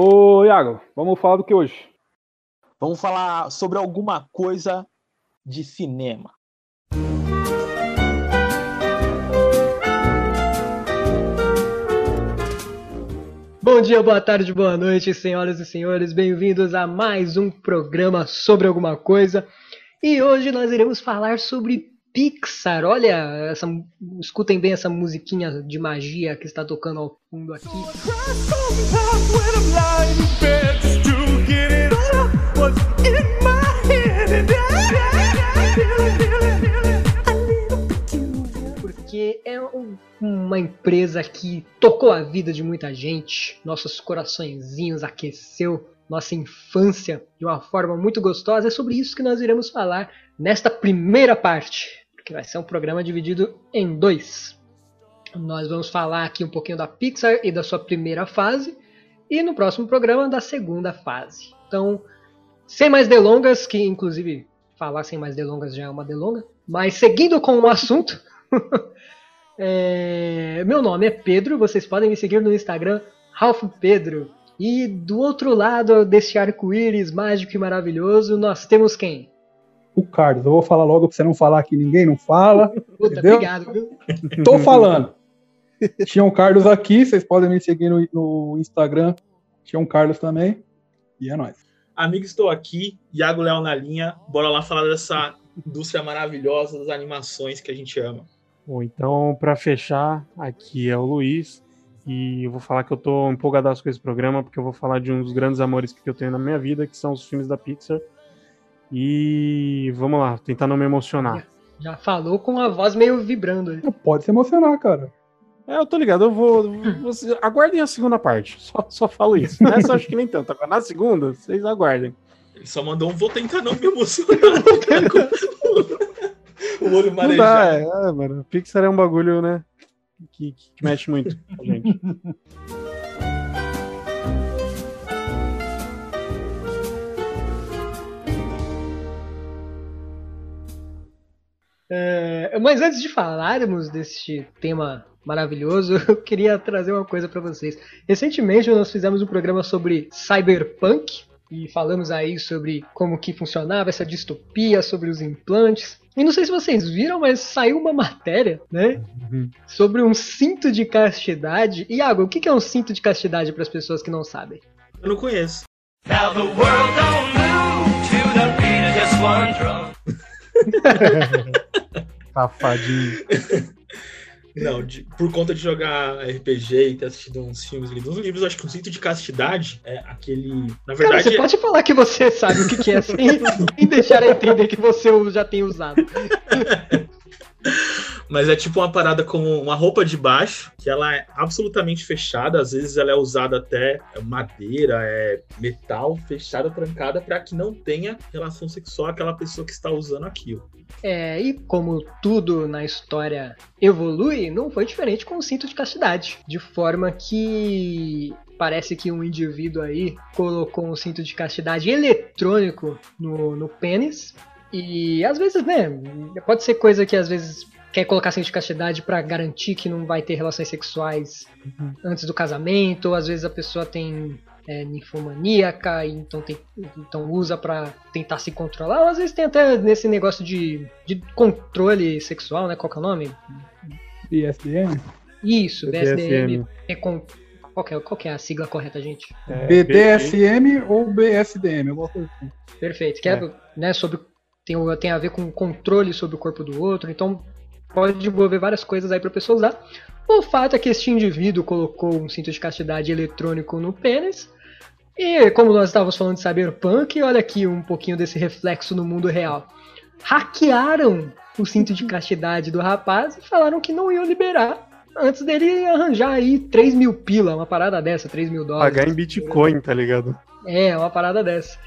Ô, Iago, vamos falar do que hoje? Vamos falar sobre alguma coisa de cinema. Bom dia, boa tarde, boa noite, senhoras e senhores. Bem-vindos a mais um programa sobre alguma coisa. E hoje nós iremos falar sobre Pixar. Olha, essa, escutem bem essa musiquinha de magia que está tocando ao fundo aqui. Porque é um- uma empresa que tocou a vida de muita gente, nossos coraçõezinhos aqueceu nossa infância de uma forma muito gostosa. É sobre isso que nós iremos falar nesta primeira parte, que vai ser um programa dividido em dois. Nós vamos falar aqui um pouquinho da Pixar e da sua primeira fase, e no próximo programa da segunda fase. Então, sem mais delongas, que inclusive falar sem mais delongas já é uma delonga, mas seguindo com o assunto, é, meu nome é Pedro, vocês podem me seguir no Instagram, Ralph Pedro. E do outro lado desse arco-íris mágico e maravilhoso, nós temos quem? O Carlos. Eu vou falar logo pra você não falar que ninguém não fala. Puta, Entendeu? obrigado? Tô falando. Tinha um Carlos aqui, vocês podem me seguir no, no Instagram. Tinha um Carlos também. E é nóis. Amigo, estou aqui, Iago Léo na linha. Bora lá falar dessa indústria maravilhosa das animações que a gente ama. Bom, então, para fechar, aqui é o Luiz. E eu vou falar que eu tô empolgadaço com esse programa, porque eu vou falar de um dos grandes amores que eu tenho na minha vida, que são os filmes da Pixar. E vamos lá, tentar não me emocionar. Já falou com a voz meio vibrando. aí. Não pode se emocionar, cara. É, eu tô ligado, eu vou. vocês aguardem a segunda parte. Só, só falo isso. Nessa eu acho que nem tanto. Agora, na segunda, vocês aguardem. Ele só mandou um vou tentar não me emocionar. o olho Não marejado. dá, é, é, mano. Pixar é um bagulho, né? Que, que mexe muito com a gente. mas antes de falarmos deste tema maravilhoso, eu queria trazer uma coisa para vocês. Recentemente nós fizemos um programa sobre cyberpunk e falamos aí sobre como que funcionava essa distopia, sobre os implantes. E não sei se vocês viram, mas saiu uma matéria, né, Uhum. sobre um cinto de castidade. Iago, o que é um cinto de castidade para as pessoas que não sabem? Eu não conheço. Now the world don't move to the beat of just one drum. Safadinho. Não, de- por conta de jogar RPG e ter assistido uns filmes, lido uns livros, eu acho que um cinto de castidade é aquele. Na Cara, verdade, você pode falar que você sabe o que, que é sem, sem deixar eu entender que você o já tem usado. Mas é tipo uma parada como uma roupa de baixo, que ela é absolutamente fechada, às vezes ela é usada até madeira, é metal, fechada, trancada, para que não tenha relação sexual aquela pessoa que está usando aquilo. É, e como tudo na história evolui, não foi diferente com o cinto de castidade. De forma que parece que um indivíduo aí colocou um cinto de castidade eletrônico no, no pênis. E às vezes, né, pode ser coisa que às vezes quer colocar cinto de castidade pra garantir que não vai ter relações sexuais antes do casamento, ou às vezes a pessoa tem é, ninfomaníaca, e então, tem, então usa pra tentar se controlar, ou às vezes tem até nesse negócio de, de controle sexual, né? Qual que é o nome? ISDN? Isso, BSDM. BDSM. É com, qual, que é, qual que é a sigla correta, gente? É, BDSM ou BSDM? alguma coisa assim. Perfeito. Que é, né, sobre, tem, tem a ver com controle sobre o corpo do outro, então pode envolver várias coisas aí pra pessoa usar. O fato é que este indivíduo colocou um cinto de castidade eletrônico no pênis. E como nós estávamos falando de cyberpunk, olha aqui um pouquinho desse reflexo no mundo real. Hackearam o cinto de castidade do rapaz e falaram que não iam liberar antes dele arranjar aí 3 mil pila, uma parada dessa, 3 mil dólares. Pagar em Bitcoin, tá ligado? É, uma parada dessa.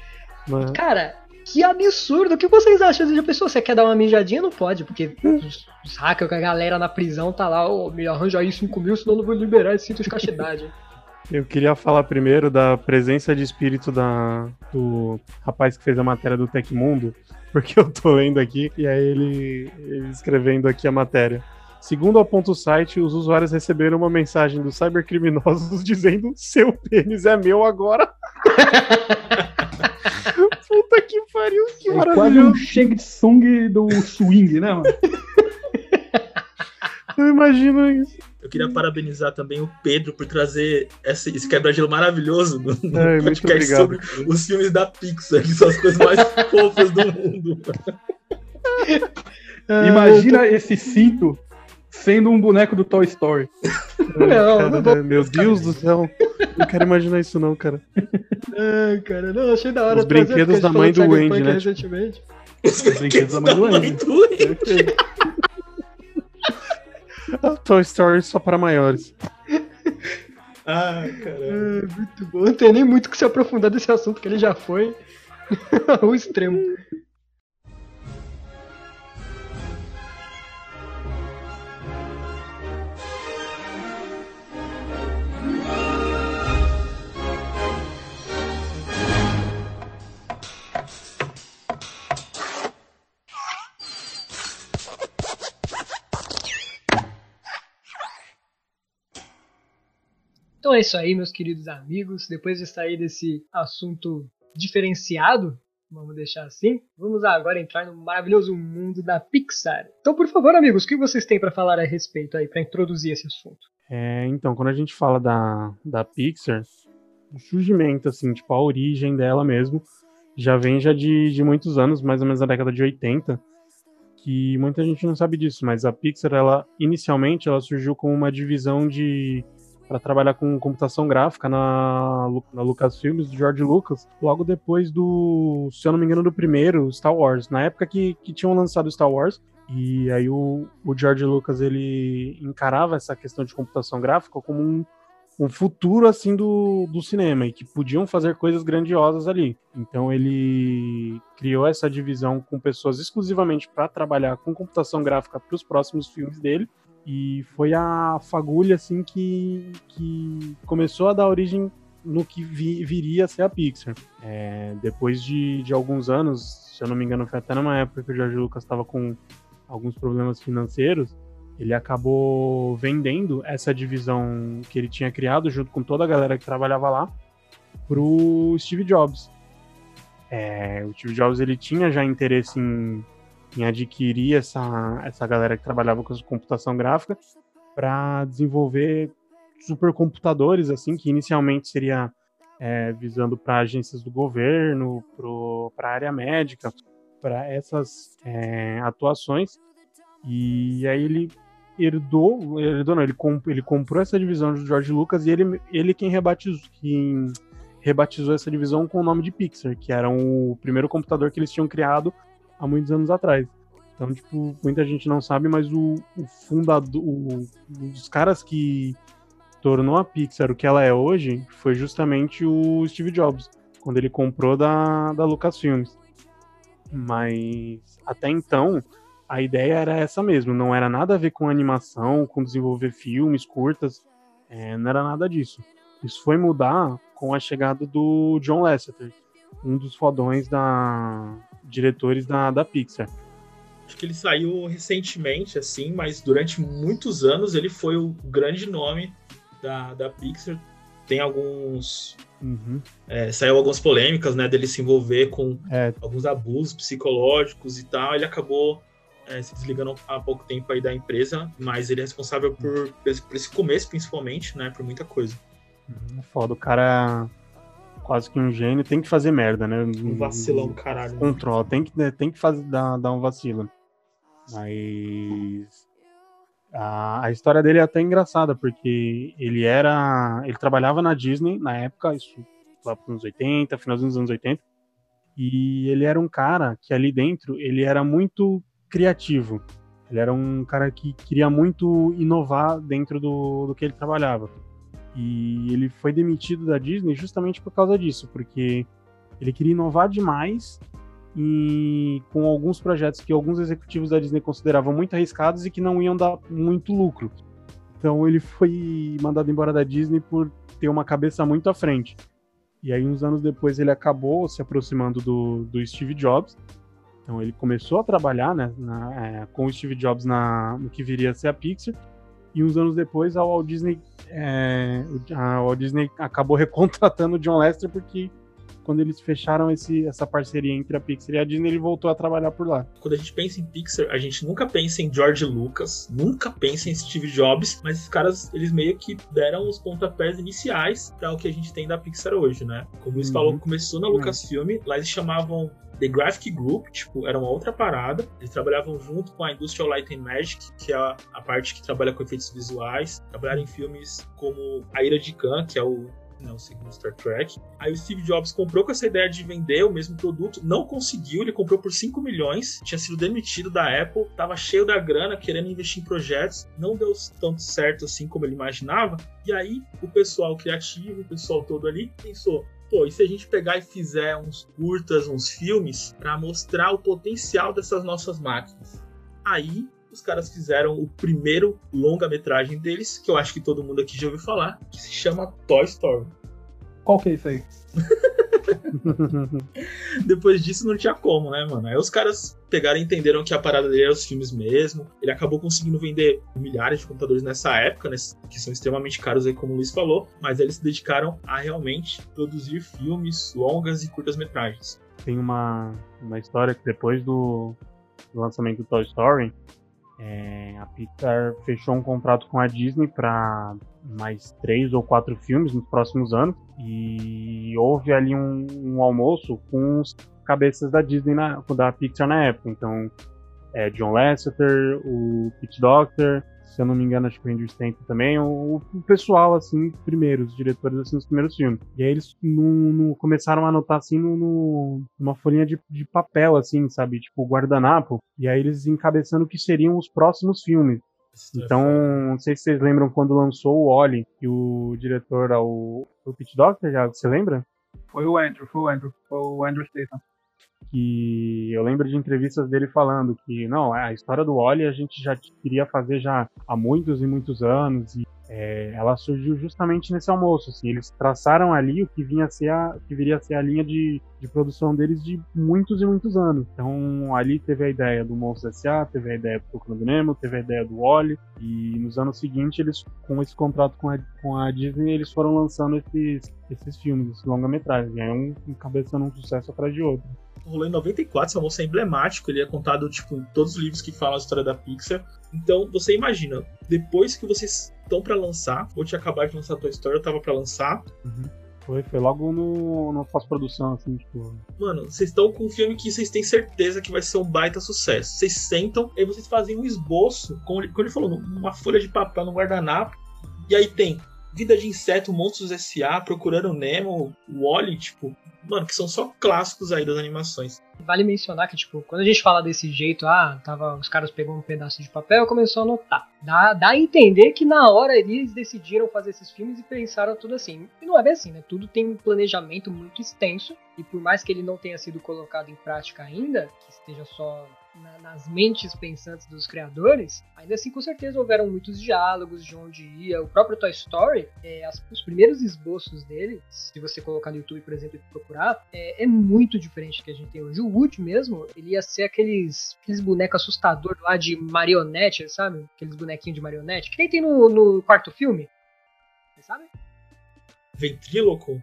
Cara, que absurdo. O que vocês acham de pessoa? Você quer dar uma mijadinha? Não pode, porque os, os hackers, a galera na prisão tá lá, ô, me arranja aí 5 mil, senão eu não vou liberar esse cinto de castidade. Eu queria falar primeiro da presença de espírito da, do rapaz que fez a matéria do Tecmundo, porque eu tô lendo aqui e aí ele, ele escrevendo aqui a matéria. Segundo aponta o site, os usuários receberam uma mensagem dos cybercriminosos dizendo seu pênis é meu agora. Que pariu, que É quase um maravilhoso. Shang Tsung do swing, né, mano? Eu imagino isso. Eu queria parabenizar também o Pedro por trazer esse, esse quebra-gelo maravilhoso no, no muito podcast obrigado. sobre os filmes da Pixar, que são as coisas mais fofas do mundo. Ah, Imagina esse cinto sendo um boneco do Toy Story. Não, não vou- Cara, meu Deus do céu. Não quero imaginar isso não, cara. Ai, cara, não, achei da hora. Os brinquedos a da mãe do Andy, Cyberpunk né? Recentemente. Os brinquedos da mãe do Andy. do Andy. Toy Story só para maiores. Ah, caramba. Ah, muito bom. Não tem nem muito que se aprofundar desse assunto, que ele já foi ao extremo. Então é isso aí, meus queridos amigos. Depois de sair desse assunto diferenciado, vamos deixar assim, vamos agora entrar no maravilhoso mundo da Pixar. Então, por favor, amigos, o que vocês têm para falar a respeito aí, para introduzir esse assunto? É, então, quando a gente fala da, da Pixar, o surgimento, assim, tipo, a origem dela mesmo, já vem já de, de muitos anos, mais ou menos na década de 80, que muita gente não sabe disso, mas a Pixar, ela, inicialmente, ela surgiu como uma divisão de para trabalhar com computação gráfica na, na Lucasfilmes, do George Lucas, logo depois do, se eu não me engano, do primeiro Star Wars, na época que, que tinham lançado Star Wars, e aí o, o George Lucas ele encarava essa questão de computação gráfica como um, um futuro assim do, do cinema e que podiam fazer coisas grandiosas ali. Então ele criou essa divisão com pessoas exclusivamente para trabalhar com computação gráfica para os próximos filmes dele. E foi a fagulha assim que, que começou a dar origem no que vi- viria a ser a Pixar. É, depois de, de alguns anos, se eu não me engano, foi até numa época que o George Lucas estava com alguns problemas financeiros, ele acabou vendendo essa divisão que ele tinha criado junto com toda a galera que trabalhava lá pro Steve Jobs. É, o Steve Jobs ele tinha já interesse em, em adquirir essa, essa galera que trabalhava com computação gráfica para desenvolver supercomputadores assim que inicialmente seria é, visando para agências do governo, para a área médica, para essas é, atuações. E aí ele herdou, herdou não, ele, comp- ele comprou essa divisão do George Lucas e ele, ele quem rebatizou, quem rebatizou essa divisão com o nome de Pixar, que era o primeiro computador que eles tinham criado há muitos anos atrás. Então, tipo, muita gente não sabe, mas o, o fundador, o- um dos caras que tornou a Pixar o que ela é hoje foi justamente o Steve Jobs, quando ele comprou da, da Lucasfilms. Mas até então, a ideia era essa mesmo, não era nada a ver com animação, com desenvolver filmes curtas, é, não era nada disso. Isso foi mudar com a chegada do John Lasseter, um dos fodões da diretores da, da Pixar. Acho que ele saiu recentemente, assim, mas durante muitos anos ele foi o grande nome da, da Pixar. Tem alguns. Uhum. é, saiu algumas polêmicas, né, dele se envolver com É, alguns abusos psicológicos e tal. Ele acabou é, se desligando há pouco tempo aí da empresa, mas ele é responsável por, por esse- começo, principalmente, né, por muita coisa. é foda, o cara quase que um gênio, tem que fazer merda, né? Um vacilão caralho. né? Controla, tem que, tem que fazer, dar, dar um vacilo. Mas a, a história dele é até engraçada, porque ele era. Ele trabalhava na Disney na época, isso lá para anos 80, finalzinho dos anos 80. E ele era um cara que ali dentro ele era muito criativo. Ele era um cara que queria muito inovar dentro do, do que ele trabalhava. E ele foi demitido da Disney justamente por causa disso, porque ele queria inovar demais e com alguns projetos que alguns executivos da Disney consideravam muito arriscados e que não iam dar muito lucro. Então ele foi mandado embora da Disney por ter uma cabeça muito à frente. E aí uns anos depois ele acabou se aproximando do, do Steve Jobs Então ele começou a trabalhar né, na- é, com o Steve Jobs na, no que viria a ser a Pixar. E uns anos depois a Walt Disney, é, a Walt Disney acabou recontratando o John Lester porque quando eles fecharam esse, essa parceria entre a Pixar e a Disney, ele voltou a trabalhar por lá. Quando a gente pensa em Pixar, a gente nunca pensa em George Lucas, nunca pensa em Steve Jobs, mas esses caras, eles meio que deram os pontapés iniciais para o que a gente tem da Pixar hoje, né? Como o Luiz Uhum. falou, começou na Lucasfilm, lá eles chamavam The Graphic Group, tipo, era uma outra parada. Eles trabalhavam junto com a Industrial Light and Magic, que é a, a parte que trabalha com efeitos visuais. Trabalharam em filmes como A Ira de Khan, que é o não, o segundo Star Trek. Aí o Steve Jobs comprou com essa ideia de vender o mesmo produto, não conseguiu, ele comprou por 5 milhões, tinha sido demitido da Apple, tava cheio da grana, querendo investir em projetos, não deu tanto certo assim como ele imaginava. E aí o pessoal criativo, o pessoal todo ali, pensou: pô, e se a gente pegar e fizer uns curtas, uns filmes, para mostrar o potencial dessas nossas máquinas? Aí os caras fizeram o primeiro longa-metragem deles, que eu acho que todo mundo aqui já ouviu falar, que se chama Toy Story. Qual que é isso aí? Depois disso não tinha como, né, mano? Aí os caras pegaram e entenderam que a parada dele era os filmes mesmo. Ele acabou conseguindo vender milhares de computadores nessa época, né, que são extremamente caros aí, como o Luiz falou, mas eles se dedicaram a realmente produzir filmes longas e curtas-metragens. Tem uma, uma história que depois do, do lançamento do Toy Story, é, a Pixar fechou um contrato com a Disney para mais três ou quatro filmes nos próximos anos e houve ali um, um almoço com os cabeças da Disney na, da Pixar na época. Então, é, John Lasseter, o Pete Doctor, se eu não me engano, acho que o Andrew Stanton também, o, o pessoal, assim, primeiros, os diretores, assim, dos primeiros filmes. E aí eles no, no- começaram a anotar, assim, no, no- numa folhinha de, de papel, assim, sabe, tipo guardanapo, e aí eles encabeçando o que seriam os próximos filmes. Então, não sei se vocês lembram quando lançou o Oli, e o diretor, é o, o Pete Doctor, já, você lembra? Foi o Andrew, foi o Andrew. Foi o Andrew Statham. Que eu lembro de entrevistas dele falando que não, a história do Wally a gente já queria fazer já há muitos e muitos anos e é, ela surgiu justamente nesse almoço, assim, eles traçaram ali o que vinha a ser a, que viria a ser a linha de, de produção deles de muitos e muitos anos. Então ali teve a ideia do Monstro S.A., teve a ideia do Procurando do Nemo, teve a ideia do Wally e nos anos seguintes eles com esse contrato com a, com a Disney eles foram lançando esses, esses filmes, esses longa-metragens, aí um encabeçando um sucesso atrás de outro. Rolou em 94, esse almoço é emblemático, ele é contado tipo, em todos os livros que falam a história da Pixar. Então você imagina, depois que vocês estão pra lançar, ou tinha acabado de lançar a tua história, eu tava pra lançar, Foi, foi logo no, no pós-produção, assim, tipo. mano, vocês estão com um filme que vocês têm certeza que vai ser um baita sucesso. Vocês sentam, aí vocês fazem um esboço, como ele, como ele falou, numa folha de papel, num guardanapo, e aí tem Vida de Inseto, Monstros S.A., Procurando Nemo, Wally, tipo, mano, que são só clássicos aí das animações. Vale mencionar que, tipo, quando a gente fala desse jeito, ah, tava, os caras pegou um pedaço de papel e começou a anotar. Dá, dá a entender que na hora eles decidiram fazer esses filmes e pensaram tudo assim. E não é bem assim, né? Tudo tem um planejamento muito extenso. E por mais que ele não tenha sido colocado em prática ainda, que esteja só na- nas mentes pensantes dos criadores, ainda assim com certeza houveram muitos diálogos de onde ia. O próprio Toy Story, é, as- os primeiros esboços dele, se você colocar no YouTube, por exemplo, e procurar, é, é muito diferente do que a gente tem hoje. O Woody mesmo, ele ia ser aqueles, aqueles bonecos assustadores lá de marionete, sabe? Aqueles bonequinhos de marionete, que nem tem no, no quarto filme. Vocês sabem? Ventríloco,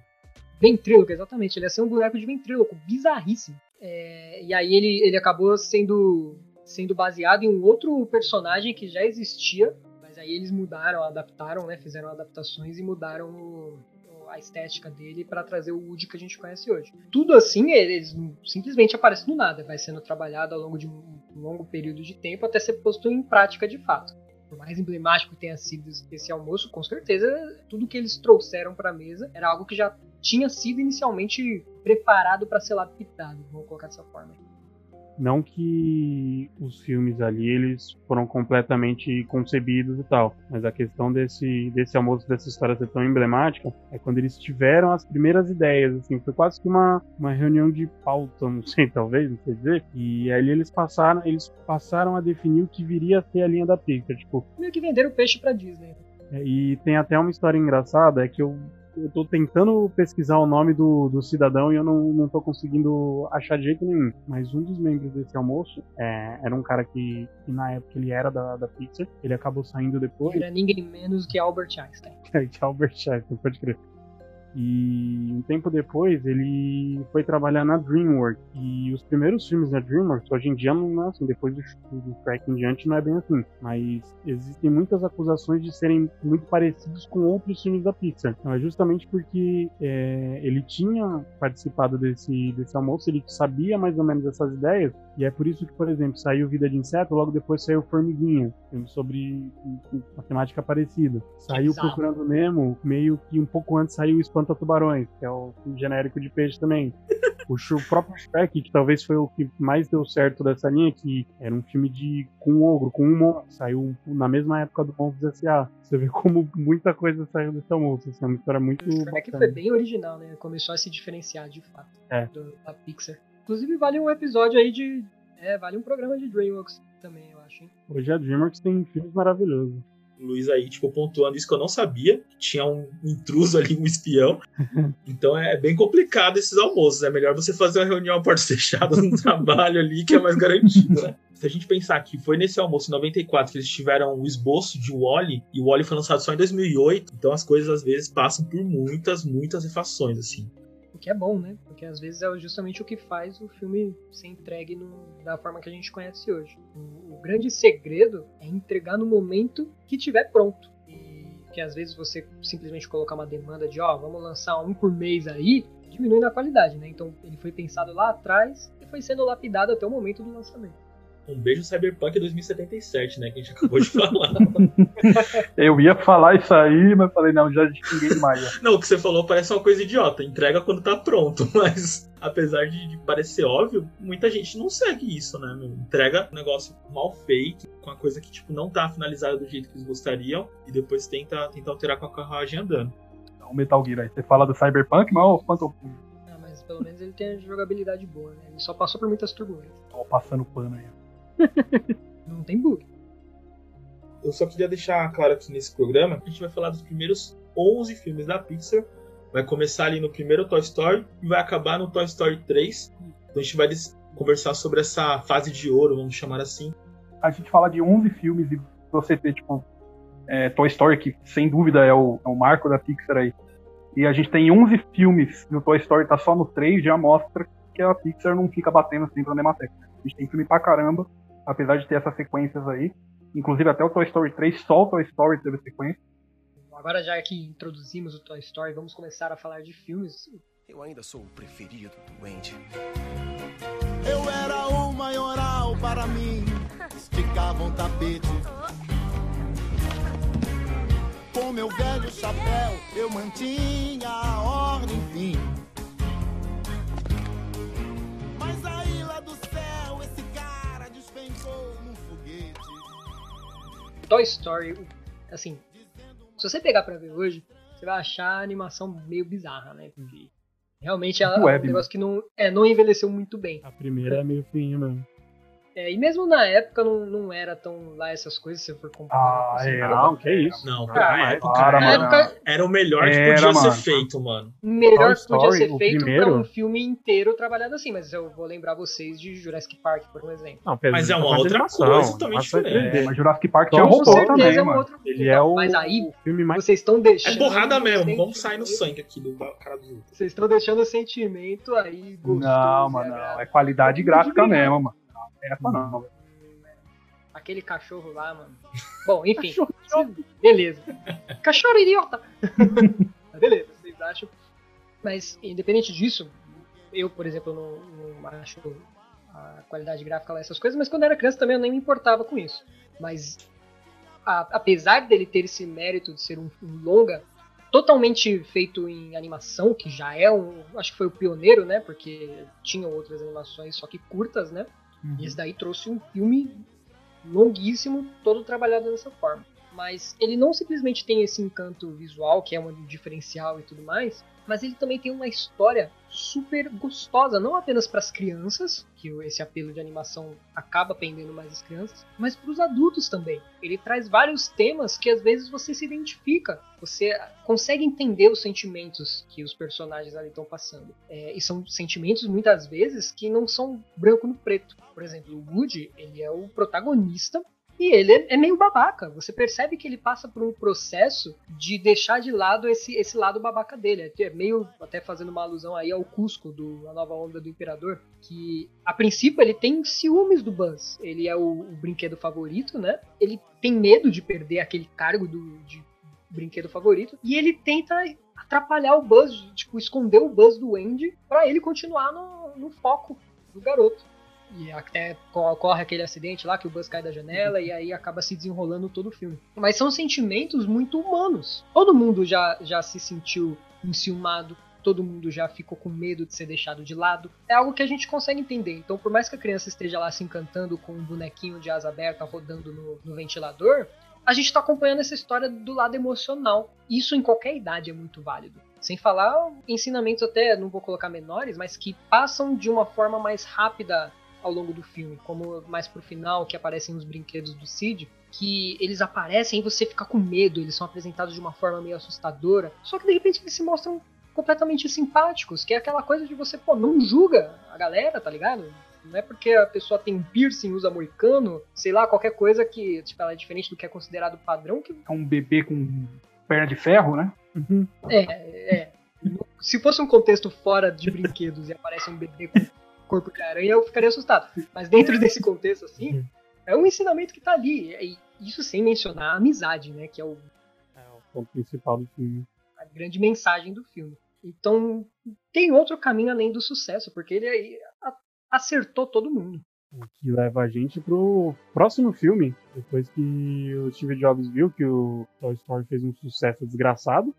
Ventríloco, exatamente. Ele ia ser um boneco de ventríloco, bizarríssimo. É, e aí ele, ele acabou sendo, sendo baseado em um outro personagem que já existia, mas aí eles mudaram, adaptaram, né? Fizeram adaptações e mudaram o- a estética dele para trazer o Woody que a gente conhece hoje. Tudo assim, eles simplesmente aparecem do nada, vai sendo trabalhado ao longo de um longo período de tempo até ser posto em prática de fato. Por mais emblemático que tenha sido esse almoço, com certeza tudo que eles trouxeram para a mesa era algo que já tinha sido inicialmente preparado para ser lapidado, vamos colocar dessa forma. Não que os filmes ali eles foram completamente concebidos e tal, mas a questão desse, desse almoço, dessa história ser tão emblemática, é quando eles tiveram as primeiras ideias, assim, foi quase que uma, uma reunião de pauta, não sei, talvez, não sei dizer, e ali eles passaram, eles passaram a definir o que viria a ser a linha da Pixar, tipo, Meio que venderam o peixe para Disney. É, E tem até uma história engraçada, é que eu, eu tô tentando pesquisar o nome do, do cidadão e eu não, não tô conseguindo achar de jeito nenhum. Mas um dos membros desse almoço é, era um cara que, que na época ele era da, da Pixar, ele acabou saindo depois. Era ninguém menos que Albert Einstein. que é Albert Einstein, pode crer. E um tempo depois ele foi trabalhar na DreamWorks. E os primeiros filmes da DreamWorks, hoje em dia não é assim, depois do, do Shrek em diante não é bem assim. Mas existem muitas acusações de serem muito parecidos com outros filmes da Pixar. Então é justamente porque é, ele tinha participado desse, desse almoço, ele sabia mais ou menos essas ideias. E é por isso que, por exemplo, saiu Vida de Inseto, logo depois saiu Formiguinha, filme sobre uma temática parecida. Saiu Exato. Procurando Nemo, meio que um pouco antes saiu Espanta Tubarões, que é o genérico de peixe também. O próprio Shrek, que talvez foi o que mais deu certo dessa linha, que era um filme de com um ogro, com um monstro, saiu na mesma época do Monstros S.A. Você vê como muita coisa saiu desse almoço, assim, é uma história muito O Shrek bacana. foi bem original, né? Começou a se diferenciar de fato É. do- da Pixar. Inclusive, vale um episódio aí de. É, vale um programa de Dreamworks também, eu acho, hein? Hoje a DreamWorks tem filmes maravilhosos. Luiz aí, tipo, pontuando isso que eu não sabia, que tinha um intruso ali, um espião. Então é bem complicado esses almoços. É melhor você fazer uma reunião a portas fechadas no trabalho ali, que é mais garantido, né? Se a gente pensar que foi nesse almoço em 94 que eles tiveram o esboço de Wally, e o Wally foi lançado só em 2008, então as coisas às vezes passam por muitas, muitas refações, assim. O que é bom, né? Porque às vezes é justamente o que faz o filme ser entregue no- da forma que a gente conhece hoje. O, o grande segredo é entregar no momento que tiver pronto. E que às vezes você simplesmente colocar uma demanda de, ó, vamos lançar um por mês aí, diminui na qualidade, né? Então ele foi pensado lá atrás e foi sendo lapidado até o momento do lançamento. Um beijo Cyberpunk 2077, né? Que a gente acabou de falar. Eu ia falar isso aí, mas falei, não, já xinguei demais. já. Não, o que você falou parece uma coisa idiota. Entrega quando tá pronto. Mas, apesar de, de parecer óbvio, muita gente não segue isso, né? meu? Entrega um negócio mal feito, com a coisa que, tipo, não tá finalizada do jeito que eles gostariam. E depois tenta, tenta alterar com a carruagem andando. O Metal Gear aí. Você fala do Cyberpunk, mas o Phantom Ah, mas pelo menos ele tem a jogabilidade boa, né? Ele só passou por muitas turbulências. tô passando pano aí. Não tem bug. Eu só queria deixar claro aqui nesse programa que a gente vai falar dos primeiros 11 filmes da Pixar. Vai começar ali no primeiro Toy Story e vai acabar no Toy Story 3. Então a gente vai conversar sobre essa fase de ouro, vamos chamar assim. A gente fala de 11 filmes e você ter, tipo, é, Toy Story, que sem dúvida é o, é o marco da Pixar aí. E a gente tem 11 filmes e o Toy Story tá só no 3, já mostra que a Pixar não fica batendo sempre na mesma tecla. A gente tem filme pra caramba, apesar de ter essas sequências aí. Inclusive até o Toy Story 3, só o Toy Story teve sequência. Agora, já que introduzimos o Toy Story, vamos começar a falar de filmes. Eu ainda sou o preferido do Andy. Eu era o maioral para mim. Esticava um tapete. Com meu velho chapéu, eu mantinha a ordem fim. Toy Story, assim, se você pegar pra ver hoje, você vai achar a animação meio bizarra, né? Porque realmente ela é um Web, negócio que não, é, não envelheceu muito bem. A primeira é meio feinha mesmo. É, e mesmo na época não, não era tão lá essas coisas, se você for comparar. Ah, com era. Não, que isso. Não, Ah, pra mas- época, para, Na época, era o melhor que Era, podia mano. ser feito, mano. melhor que podia ser feito primeiro? pra um filme inteiro trabalhado assim, mas eu vou lembrar vocês de Jurassic Park, por um exemplo. Não, Mas é uma outra coisa totalmente é diferente. 3D. É, mas Jurassic Park tinha robô também, é um mano. outro Ele então, é o, Mas aí, o filme mais. vocês estão É deixando. porrada o mesmo, vamos sair no sangue aqui do cara do. Vocês estão deixando o sentimento aí gostoso. Não, mano, não. É qualidade gráfica mesmo, mano. Não é não. Aquele cachorro lá, mano. Bom, enfim. beleza. Cachorro idiota! Beleza, vocês acham. Mas, independente disso, eu, por exemplo, não, não acho a qualidade gráfica lá essas coisas, mas quando eu era criança também eu nem me importava com isso. Mas, a- apesar dele ter esse mérito de ser um, um longa totalmente feito em animação, que já é um. Acho que foi o pioneiro, né? Porque tinham outras animações, só que curtas, né? E esse daí trouxe um filme longuíssimo, todo trabalhado dessa forma. mas ele não simplesmente tem esse encanto visual, que é um diferencial e tudo mais, mas ele também tem uma história super gostosa, não apenas para as crianças, que esse apelo de animação acaba pendendo mais as crianças, mas para os adultos também. Ele traz vários temas que às vezes você se identifica, você consegue entender os sentimentos que os personagens ali estão passando. É, e são sentimentos muitas vezes que não são branco no preto. Por exemplo, o Woody, ele é o protagonista e ele é- é meio babaca. Você percebe que ele passa por um processo de deixar de lado esse, esse lado babaca dele. É meio, até fazendo uma alusão aí ao Cusco, do A Nova Onda do Imperador, que a princípio ele tem ciúmes do Buzz. Ele é o, o brinquedo favorito, né? Ele tem medo de perder aquele cargo do, de brinquedo favorito. E ele tenta atrapalhar o Buzz, tipo, esconder o Buzz do Andy pra ele continuar no, no foco do garoto. E até co- ocorre aquele acidente lá que o Buzz cai da janela e aí acaba se desenrolando todo o filme. Mas são sentimentos muito humanos. Todo mundo já, já se sentiu enciumado, todo mundo já ficou com medo de ser deixado de lado. É algo que a gente consegue entender. Então, por mais que a criança esteja lá se encantando com um bonequinho de asa aberta rodando no, no ventilador, a gente está acompanhando essa história do lado emocional. Isso em qualquer idade é muito válido. Sem falar ensinamentos até, não vou colocar menores, mas que passam de uma forma mais rápida ao longo do filme, como mais pro final que aparecem os brinquedos do Cid, que eles aparecem e você fica com medo, eles são apresentados de uma forma meio assustadora, só que de repente eles se mostram completamente simpáticos, que é aquela coisa de você, pô, não julga a galera, tá ligado? Não é porque a pessoa tem piercing, usa moicano, sei lá, qualquer coisa que, tipo, ela é diferente do que é considerado padrão, que É um bebê com perna de ferro, né? é, é. Se fosse um contexto fora de brinquedos e aparece um bebê com corpo de aranha, eu ficaria assustado. Mas dentro desse contexto, assim, é um ensinamento que tá ali. E isso sem mencionar a amizade, né? Que é o- É o ponto principal do filme. a grande mensagem do filme. Então, tem outro caminho além do sucesso, porque ele acertou todo mundo. O que leva a gente pro próximo filme, depois que o Steve Jobs viu que o Toy Story fez um sucesso desgraçado.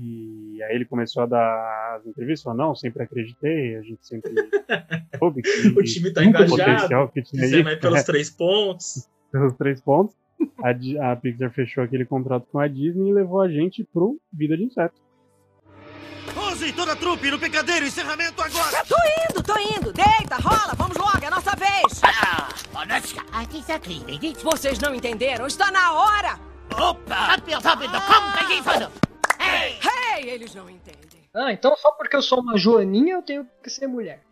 E aí ele começou a dar as entrevistas, falou, não, sempre acreditei, a gente sempre soube que O time tá engajado. potencial que tinha aí, pelos três pontos. pelos três pontos. A, a Pixar fechou aquele contrato com a Disney e levou a gente pro Vida de Inseto. Use toda a trupe no picadeiro, encerramento agora! Tô indo, tô indo. Deita, rola, vamos logo, é a nossa vez. Vocês não entenderam? Está na hora. Hey, eles não entendem. Ah, então só porque eu sou uma joaninha eu tenho que ser mulher.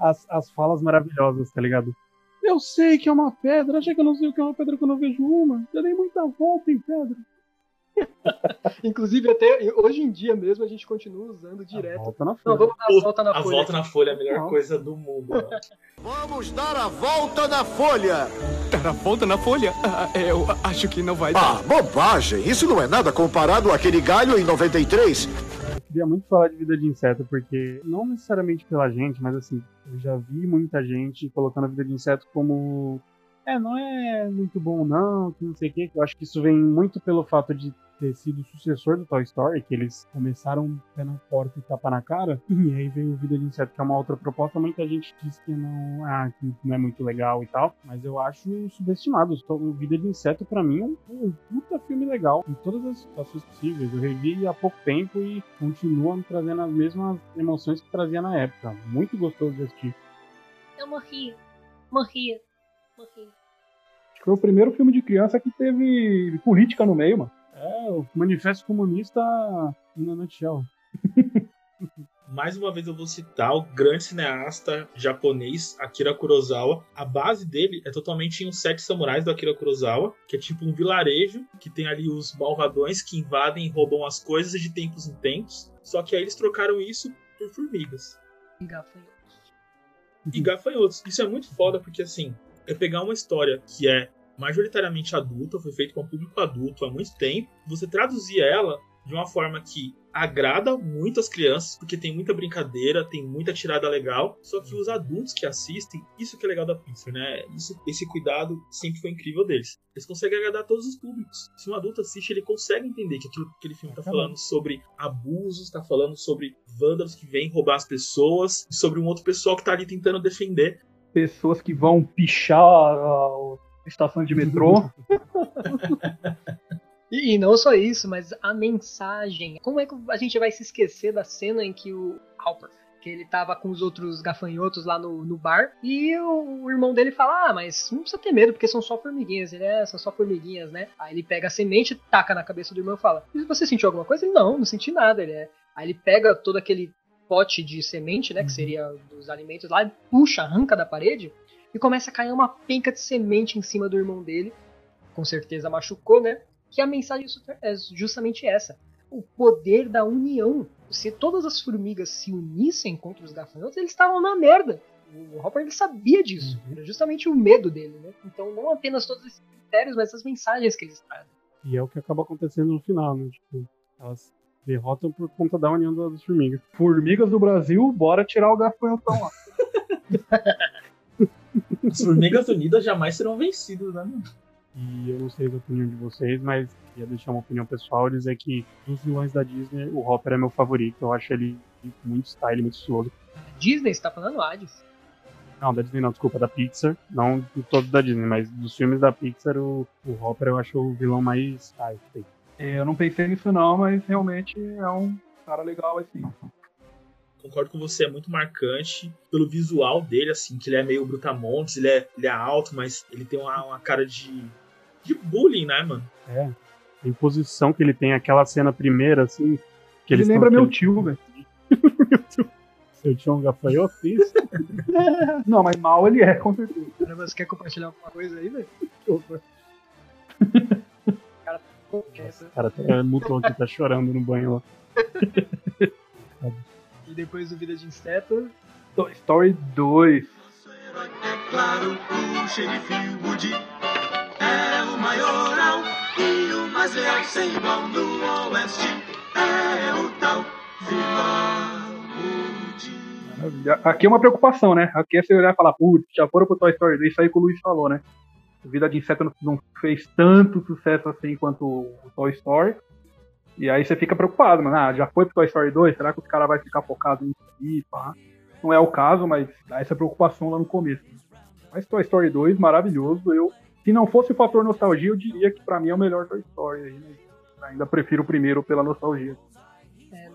As, as falas maravilhosas, tá ligado? Eu sei que é uma pedra, acha que eu não sei o que é uma pedra quando eu vejo uma? Já dei muita volta em pedra. Inclusive, até hoje em dia mesmo a gente continua usando direto. Volta na Não, folha. vamos dar a volta na a folha. volta na folha é a melhor Não. coisa do mundo. ó. Vamos dar a volta na folha! Dar a volta na folha? Ah, eu acho que não vai Ah, bobagem! Isso não é nada comparado àquele galho em 93. Eu queria muito falar de vida de inseto, porque não necessariamente pela gente, mas assim, eu já vi muita gente colocando a vida de inseto como. É, não é muito bom não, que não sei o quê. Eu acho que isso vem muito pelo fato de ter sido o sucessor do Toy Story, que eles começaram pé na porta e tapa na cara, e aí veio o Vida de Inseto, que é uma outra proposta. Muita gente diz que não, ah, que não é muito legal e tal, mas eu acho subestimado. O Vida de Inseto, pra mim, é um, um puta filme legal, em todas as situações possíveis. Eu revi há pouco tempo e continua me trazendo as mesmas emoções que trazia na época. Muito gostoso de assistir. Eu morri. Morri. Morri. Acho que foi o primeiro filme de criança que teve política no meio, mano. É, o Manifesto Comunista na nutshell. Mais uma vez eu vou citar o grande cineasta japonês Akira Kurosawa. A base dele é totalmente em Os Sete Samurais do Akira Kurosawa, que é tipo um vilarejo que tem ali os malvadões que invadem e roubam as coisas de tempos em tempos. Só que aí eles trocaram isso por formigas E gafanhotos. e gafanhotos. Isso é muito foda porque assim, é pegar uma história que é majoritariamente adulta, foi feita com um público adulto há muito tempo, você traduzir ela de uma forma que agrada muito as crianças, porque tem muita brincadeira, tem muita tirada legal, só que os adultos que assistem, isso que é legal da Pixar, né? Isso, esse cuidado sempre foi incrível deles. Eles conseguem agradar todos os públicos. Se um adulto assiste, ele consegue entender que aquilo, aquele filme tá falando sobre abusos, tá falando sobre vândalos que vêm roubar as pessoas, e sobre um outro pessoal que tá ali tentando defender. Pessoas que vão pichar estações de metrô. E, e não só isso, mas a mensagem. Como é que a gente vai se esquecer da cena em que o Hopper, que ele tava com os outros gafanhotos lá no, no bar, e o, o irmão dele fala: Ah, mas não precisa ter medo, porque são só formiguinhas. Ele é, são só formiguinhas, né? Aí ele pega a semente, taca na cabeça do irmão e fala: "E Você sentiu alguma coisa? Ele, não, não senti nada. Ele é. Aí ele pega todo aquele pote de semente, né? Que seria dos alimentos lá, puxa, arranca da parede e começa a cair uma penca de semente em cima do irmão dele. Com certeza machucou, né? Que a mensagem é justamente essa. O poder da união. Se todas as formigas se unissem contra os gafanhotos, eles estavam na merda. O Hopper ele sabia disso. Era justamente o medo dele, né? Então não apenas todos esses critérios, mas as mensagens que eles trazem. E é o que acaba acontecendo no final, né? Tipo, elas derrotam por conta da união das formigas. Formigas do Brasil, bora tirar o gafanhotão lá. As formigas unidas jamais serão vencidas, né? mano? E eu não sei a opinião de vocês, mas ia deixar uma opinião pessoal dizer que dos vilões da Disney, o Hopper é meu favorito. Eu acho ele muito style, muito estiloso. Disney, você tá falando Hades? Não, da Disney não, desculpa, da Pixar. Não de todos da Disney, mas dos filmes da Pixar, o, o Hopper eu acho o vilão mais style. tem. É, Eu não pensei nisso não, mas realmente é um cara legal assim. Concordo com você, é muito marcante pelo visual dele, assim, que ele é meio brutamontes, ele é, ele é alto, mas ele tem uma, uma cara de, de bullying, né, mano? É. A imposição que ele tem, aquela cena primeira, assim. Que Ele lembra meu tio, velho. Seu tio é um gafanhoto, isso? Não, mas mal ele é, com certeza. Cara, Você quer compartilhar alguma coisa aí, velho? Cara, é? O cara até mutou aqui, tá chorando no banho lá. Depois do Vida de Inseto, Toy Story 2. É claro, o xerife Woody é o maioral e o mais leal sem igual no oeste. É o tal vilão. Aqui é uma preocupação, né? Aqui é você olhar e falar, putz, já foram pro Toy Story 2, isso aí que o Luiz falou, né? Vida de Inseto não- não fez tanto sucesso assim quanto o Toy Story. E aí você fica preocupado, mano. Ah, já foi pro Toy Story 2? Será que os caras vão ficar focados nisso aí? Pá? Não é o caso, mas dá essa preocupação lá no começo. Mas Toy Story 2, maravilhoso. Eu, se não fosse o fator nostalgia, eu diria que pra mim é o melhor Toy Story. Aí, né? Ainda prefiro o primeiro pela nostalgia.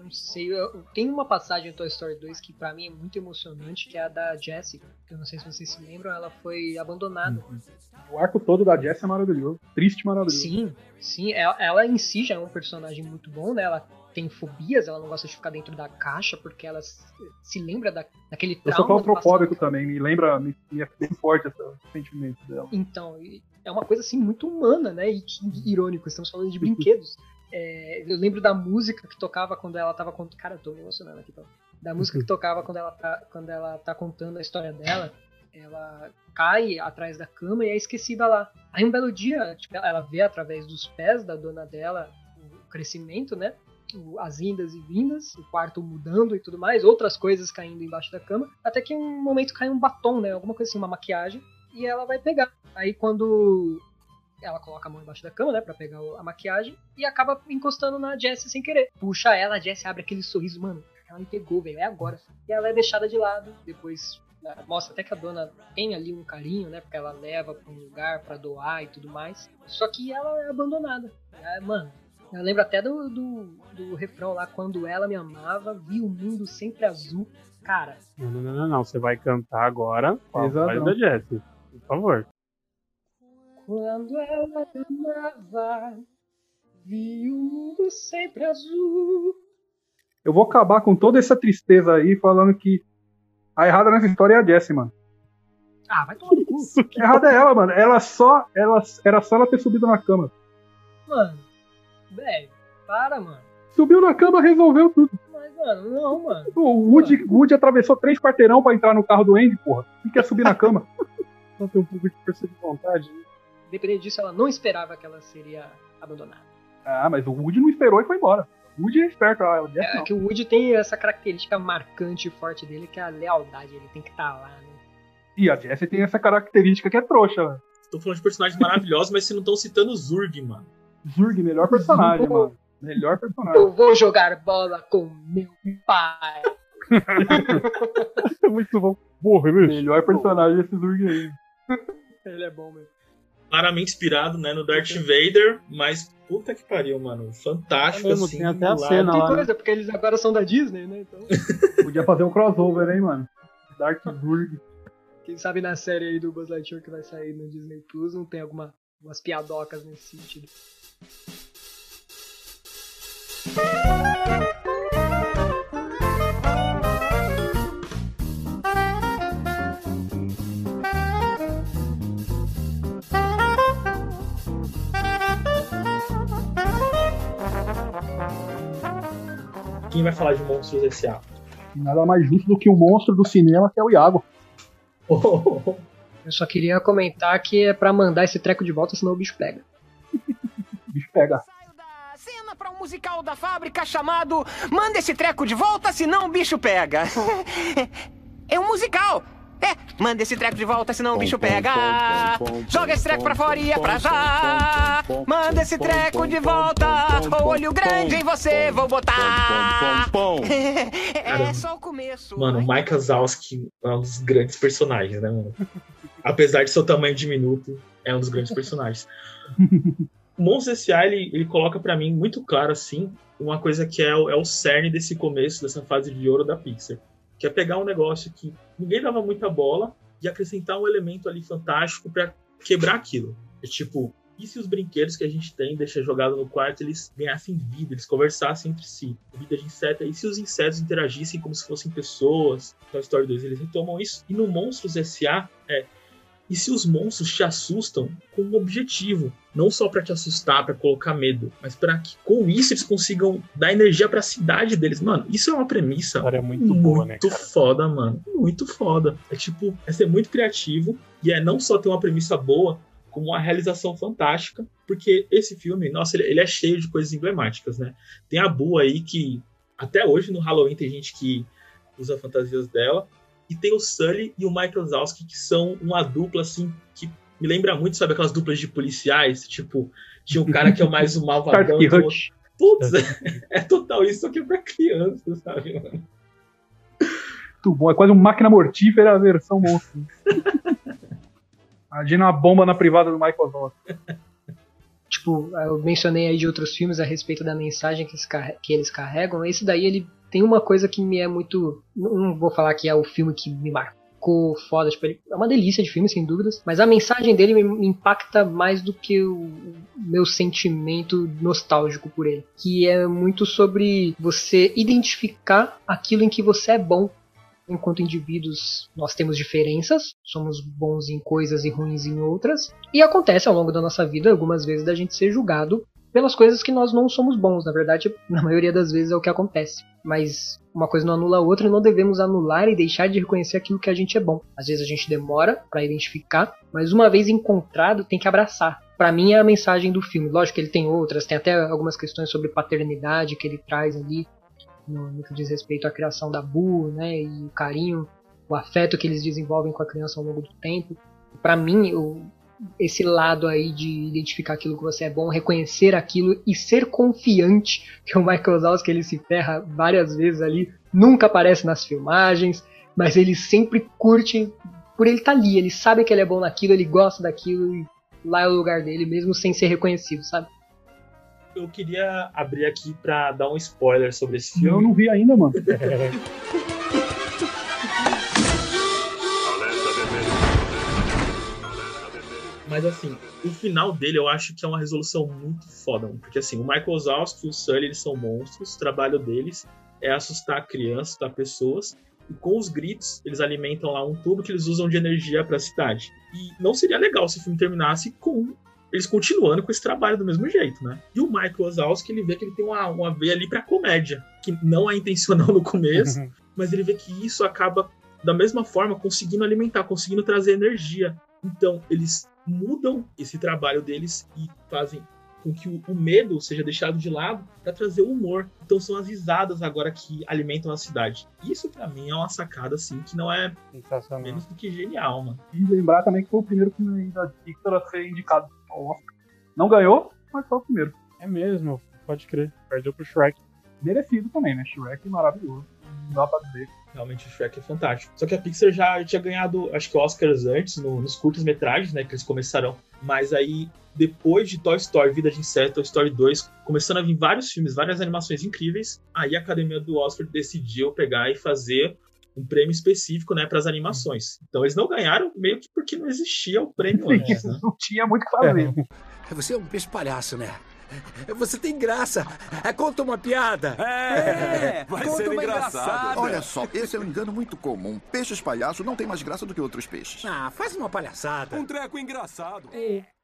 É, não sei, eu- tem uma passagem em Toy Story 2 que pra mim é muito emocionante, que é a da Jessie, que eu não sei se vocês se lembram, ela foi abandonada. O arco todo da Jess é maravilhoso. Triste, maravilhoso. Sim, sim, ela, ela em si já é um personagem muito bom, né? Ela tem fobias, ela não gosta de ficar dentro da caixa, porque ela se, lembra da, daquele Eu trauma. sou do claustrofóbico também, me lembra, me, me é bem forte esse sentimento dela. Então, é uma coisa assim muito humana, né? E irônico, estamos falando de brinquedos. É, eu lembro da música que tocava quando ela tava contando. Cara, eu tô me emocionando aqui, tá? Da música que tocava quando ela, tá, quando ela tá contando a história dela. Ela cai atrás da cama e é esquecida lá. Aí um belo dia, tipo, ela vê através dos pés da dona dela o crescimento, né? As indas e vindas, o quarto mudando e tudo mais, outras coisas caindo embaixo da cama, até que em um momento cai um batom, né? Alguma coisa assim, uma maquiagem, e ela vai pegar. Aí quando ela coloca a mão embaixo da cama, né, Pra pegar a maquiagem e acaba encostando na Jessie sem querer. Puxa ela, a Jessie abre aquele sorriso, mano, ela me pegou, velho, é agora. E ela é deixada de lado, depois né, mostra até que a dona tem ali um carinho, né, porque ela leva pra um lugar pra doar e tudo mais. Só que ela é abandonada. É, mano, eu lembro até do, do, do refrão lá, quando ela me amava, vi o mundo sempre azul. Cara, Não, não, não, não, não. Você vai cantar agora com a voz da Jessie. Por favor. Quando ela amava, vi o mundo sempre azul. Eu vou acabar com toda essa tristeza aí falando que a errada nessa história é a Jessie, mano. Ah, vai tomar no cu. Errada é ela, mano. Ela só. Ela, era só ela ter subido na cama. Mano, velho, para, mano. Subiu na cama, resolveu tudo. Mas, mano, não, mano. O Woody, o Woody atravessou três quarteirão pra entrar no carro do Andy, porra. Quem quer subir na cama? Só tem um pouco de força de vontade. Né? Independente disso, ela não esperava que ela seria abandonada. Ah, mas o Woody não esperou e foi embora. O Woody é esperto, É não. que o Woody tem essa característica marcante e forte dele, que é a lealdade. Ele tem que estar lá, né? E a Jessie tem essa característica que é trouxa, velho. Estão falando de personagens maravilhosos, mas vocês não estão citando o Zurg, mano. Zurg, melhor personagem, mano. Melhor personagem. Eu vou jogar bola com meu pai. É muito bom. Porra, bicho. Melhor personagem esse Zurg aí. Ele é bom mesmo. Claramente inspirado né, no Darth Vader, mas puta que pariu, mano. Fantástico, É mesmo, assim. tem até a cena Tem lá, né? coisa, porque eles agora são da Disney, né? Então, Podia fazer um crossover, hein, mano? Dark Burg. quem sabe na série aí do Buzz Lightyear que vai sair no Disney Plus não tem alguma, umas piadocas nesse sentido. Quem vai falar de Monstros S.A.? Nada mais justo do que o monstro do cinema, que é o Iago. Eu só queria comentar que é pra mandar esse treco de volta, senão o bicho pega. O bicho pega. Cena pra um musical da fábrica chamado Manda esse treco de volta, senão o bicho pega. É um musical. É, manda esse treco de volta, senão o bicho pega. Joga esse treco pra fora e é pra já. Manda esse treco de volta. Olho grande em você, vou botar. É só o começo. Mano, o Mike Wazowski é um dos grandes personagens, né, mano? Apesar de seu tamanho diminuto, é um dos grandes personagens. O Monstros S.A. Ele, ele coloca pra mim muito claro, assim, uma coisa que é, o- é o cerne desse começo, dessa fase de ouro da Pixar. Que é pegar um negócio que ninguém dava muita bola e acrescentar um elemento ali fantástico pra quebrar aquilo. É tipo, e se os brinquedos que a gente tem, deixa jogado no quarto, eles ganhassem vida, eles conversassem entre si? Vida de inseto. E se os insetos interagissem como se fossem pessoas? Toy Story 2, eles retomam isso. E no Monstros S.A. é. E se os monstros te assustam com um objetivo? Não só pra te assustar, pra colocar medo, mas pra que com isso eles consigam dar energia pra cidade deles. Mano, isso é uma premissa História muito boa, né, muito cara? foda, mano. Muito foda. É tipo, é ser muito criativo e é não só ter uma premissa boa, como uma realização fantástica, porque esse filme, nossa, ele, ele é cheio de coisas emblemáticas, né? Tem a Boo aí que até hoje no Halloween tem gente que usa fantasias dela, e tem o Sully e o Michael Zalski que são uma dupla assim que me lembra muito, sabe aquelas duplas de policiais, tipo, tinha um cara que é o mais o malvadão e o outro-. Putz, é total isso, só que é pra criança, sabe, mano? Muito bom. É quase uma máquina mortífera versão monstro. Imagina uma bomba na privada do Michael Zalski. Tipo, eu mencionei aí de outros filmes a respeito da mensagem que eles, carre- que eles carregam. Esse daí, ele tem uma coisa que me é muito. Não vou falar que é o filme que me marcou foda. Tipo, ele é uma delícia de filme, sem dúvidas. Mas a mensagem dele me impacta mais do que o meu sentimento nostálgico por ele. Que é muito sobre você identificar aquilo em que você é bom enquanto indivíduos, nós temos diferenças, somos bons em coisas e ruins em outras, e acontece ao longo da nossa vida algumas vezes da gente ser julgado pelas coisas que nós não somos bons. Na verdade, na maioria das vezes é o que acontece. Mas uma coisa não anula a outra e não devemos anular e deixar de reconhecer aquilo que a gente é bom. Às vezes a gente demora para identificar, mas uma vez encontrado, tem que abraçar. Pra mim é a mensagem do filme. Lógico que ele tem outras, tem até algumas questões sobre paternidade que ele traz ali, no, no que diz respeito à criação da Bu, né, e o carinho, o afeto que eles desenvolvem com a criança ao longo do tempo. Pra mim, o, esse lado aí de identificar aquilo que você é bom, reconhecer aquilo e ser confiante, que o Michael Zalski ele se ferra várias vezes ali, nunca aparece nas filmagens, mas ele sempre curte por ele estar ali, ele sabe que ele é bom naquilo, ele gosta daquilo e lá é o lugar dele mesmo sem ser reconhecido, sabe? Eu queria abrir aqui pra dar um spoiler sobre esse Eu filme. não vi ainda, mano. Mas assim, o final dele eu acho que é uma resolução muito foda, mano. porque assim, o Michael Zalski e o Sully, eles são monstros, o trabalho deles é assustar crianças, assustar pessoas, e com os gritos, eles alimentam lá um tubo que eles usam de energia pra cidade. E não seria legal se o filme terminasse com eles continuando com esse trabalho do mesmo jeito, né? E o Michael Wazowski, ele vê que ele tem uma, uma veia ali pra comédia, que não é intencional no começo, mas ele vê que isso acaba da mesma forma conseguindo alimentar, conseguindo trazer energia. Então, eles mudam esse trabalho deles e fazem com que o, medo seja deixado de lado para trazer o humor. Então são as risadas agora que alimentam a cidade. Isso pra mim é uma sacada assim que não é menos do que genial, mano. E lembrar também que foi o primeiro filme da Pixar a ser indicado ao Oscar. Não ganhou, mas foi o primeiro. É mesmo, pode crer. Perdeu pro Shrek. Merecido também, né? Shrek maravilhoso. Não dá pra dizer. Realmente o Shrek é fantástico. Só que a Pixar já tinha ganhado, acho que Oscars antes, no- nos curtas-metragens, né? Que eles começaram Mas aí, depois de Toy Story, Vida de Inseto, Toy Story 2, começando a vir vários filmes, várias animações incríveis, aí a Academia do Oscar decidiu pegar e fazer um prêmio específico, né, para as animações. Então eles não ganharam meio que porque não existia o prêmio antes, né? Não tinha muito o que fazer. Você é um peixe palhaço, né? Você tem graça. É, Conta uma piada. É, vai Conta ser uma engraçado. engraçada. Olha só, esse é um engano muito comum. Peixes palhaço não tem mais graça do que outros peixes. Ah, faz uma palhaçada. Um treco engraçado.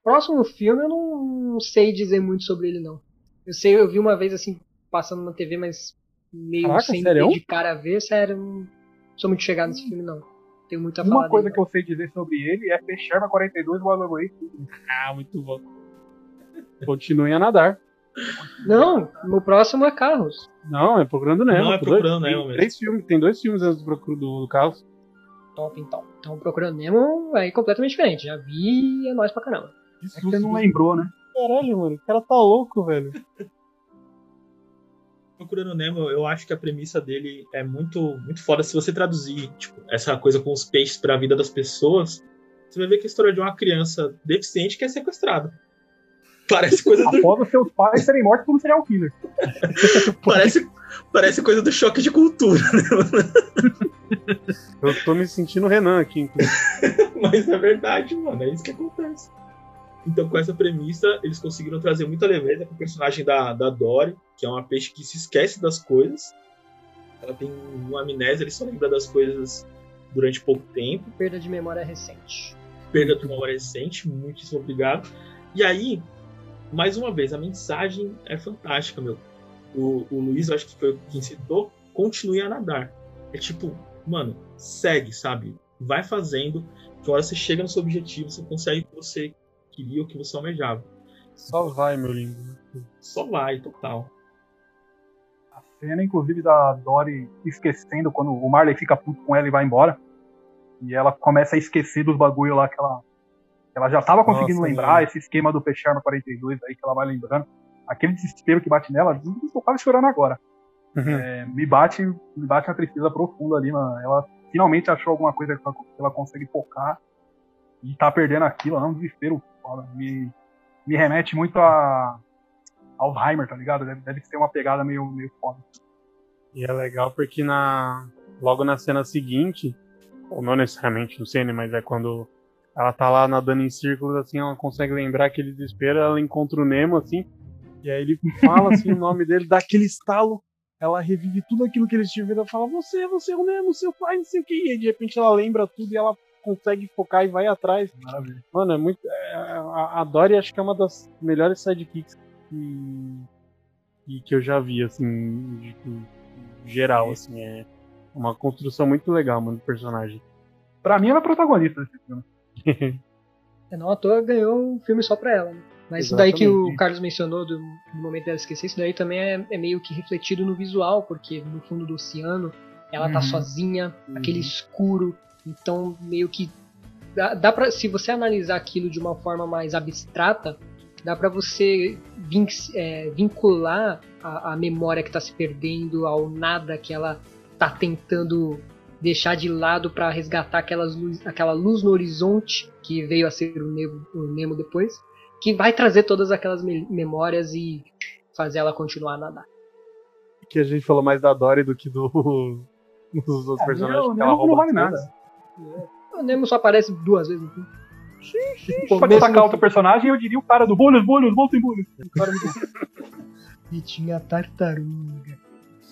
Próximo filme eu não sei dizer muito sobre ele, não. Eu sei, eu vi uma vez assim, passando na TV, mas meio Caraca, sem sério? de cara a ver, sério, não sou muito chegado nesse filme, não. Tenho muito a falar. Uma coisa dele, que eu sei dizer sobre ele é Peixerma 42 Waterway. Ah, muito bom. Continuem a nadar. Não, o próximo é Carros. Não, é Procurando Nemo. Não, é Tem Procurando dois- Nemo tem mesmo. Três filmes, tem dois filmes antes do, Procuro- do, do Carlos. Top, então. Então, Procurando Nemo é completamente diferente. Já vi e é nóis pra caramba. É que você não lembrou, né? Caralho, mano, o cara tá louco, velho. Procurando Nemo, eu acho que a premissa dele é muito, muito foda. Se você traduzir tipo, essa coisa com os peixes para a vida das pessoas, você vai ver que é a história de uma criança deficiente que é sequestrada. Parece coisa do, Após os seus pais serem mortos por um serial killer. parece, parece coisa do choque de cultura, né? Eu tô me sentindo Renan aqui, inclusive. Mas é verdade, mano. É isso que acontece. Então, com essa premissa, eles conseguiram trazer muita leveza pro personagem da, da Dory, que é uma peixe que se esquece das coisas. Ela tem uma amnésia, ele só lembra das coisas durante pouco tempo. Perda de memória recente. Perda de memória recente, muitíssimo obrigado. E aí, mais uma vez, a mensagem é fantástica, meu. O, o Luiz, eu acho que foi quem citou, continue a nadar. É tipo, mano, segue, sabe? Vai fazendo, que hora você chega no seu objetivo, você consegue o que você queria, o que você almejava. Só vai, meu lindo. Só vai, total. A cena, inclusive, da Dory esquecendo quando o Marley fica puto com ela e vai embora. E ela começa a esquecer dos bagulho lá que ela, ela já tava conseguindo Nossa, lembrar, mano. esse esquema do Peixarma 42 aí que ela vai lembrando. Aquele desespero que bate nela, eu quase chorando agora. É, me bate me bate uma tristeza profunda ali, mano. Ela finalmente achou alguma coisa que ela, que ela consegue focar e tá perdendo aquilo, é um desespero foda. Me, me remete muito a Alzheimer, tá ligado? Deve, deve ser uma pegada meio, meio foda. E é legal porque na logo na cena seguinte, ou não necessariamente, não sei, né, mas é quando ela tá lá nadando em círculos, assim, ela consegue lembrar aquele desespero, ela encontra o Nemo, assim, e aí ele fala, assim, o nome dele, dá aquele estalo, ela revive tudo aquilo que eles tiveram, ela fala, você, você é o Nemo, seu pai, não sei o que, e aí de repente ela lembra tudo e ela consegue focar e vai atrás. Maravilha. Mano, é muito... é, a, a Dory acho que é uma das melhores sidekicks que, que, que eu já vi, assim, de- de geral, assim, é uma construção muito legal, mano, do personagem. Pra mim, ela é protagonista desse filme. É, não à toa ganhou um filme só pra ela. Né? Mas isso daí que o. Carlos mencionou do, do momento dela esquecer, isso daí também é, é meio que refletido no visual, porque no fundo do oceano ela tá Uhum. sozinha, aquele escuro, então meio que dá, dá para se você analisar aquilo de uma forma mais abstrata, dá pra você vin- é, vincular a, a memória que tá se perdendo ao nada que ela tá tentando deixar de lado pra resgatar aquelas luz, aquela luz no horizonte que veio a ser o Nemo, o Nemo depois, que vai trazer todas aquelas me- memórias e fazer ela continuar a nadar. Que a gente falou mais da Dory do que do, dos outros É, personagens. Ela Nemo não rouba vale nada. O Nemo só aparece duas vezes no filme. Pode Começo destacar no- outro personagem, eu diria o cara do bolhos, bolhos, voltem bolhos. E tinha a tartaruga.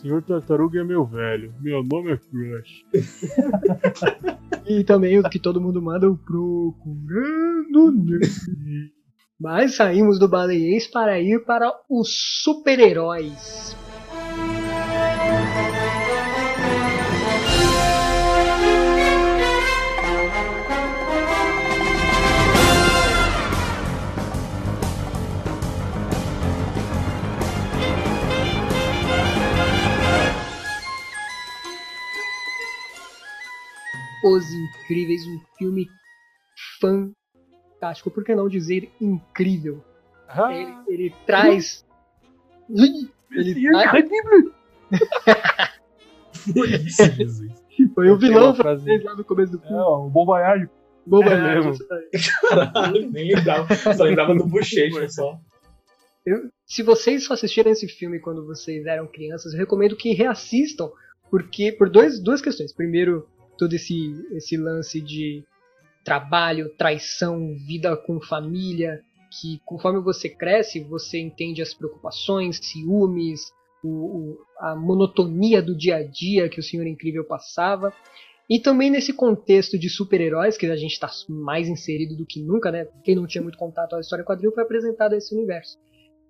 Senhor Tartaruga é meu velho. Meu nome é Crush. E também o que todo mundo manda, o Procurando. Mas saímos do baleiês para ir para os super-heróis. Os Incríveis, um filme fantástico, por que não dizer incrível? Ele, ele traz. Ele traz... Foi isso, Jesus. Foi o vilão francês lá no começo do É, filme. ó, o Bom Voyage. Mesmo. isso aí. Caralho, nem lembrava. Só lembrava do bochecha só. Eu- se vocês só assistiram esse filme quando vocês eram crianças, eu recomendo que reassistam, porque por dois, duas questões. Primeiro, todo esse, esse lance de trabalho, traição, vida com família, que conforme você cresce, você entende as preocupações, ciúmes, o, o- a monotonia do dia a dia que o Senhor Incrível passava. E também nesse contexto de super-heróis, que a gente está mais inserido do que nunca, né? Quem não tinha muito contato com a história quadril foi apresentado a esse universo.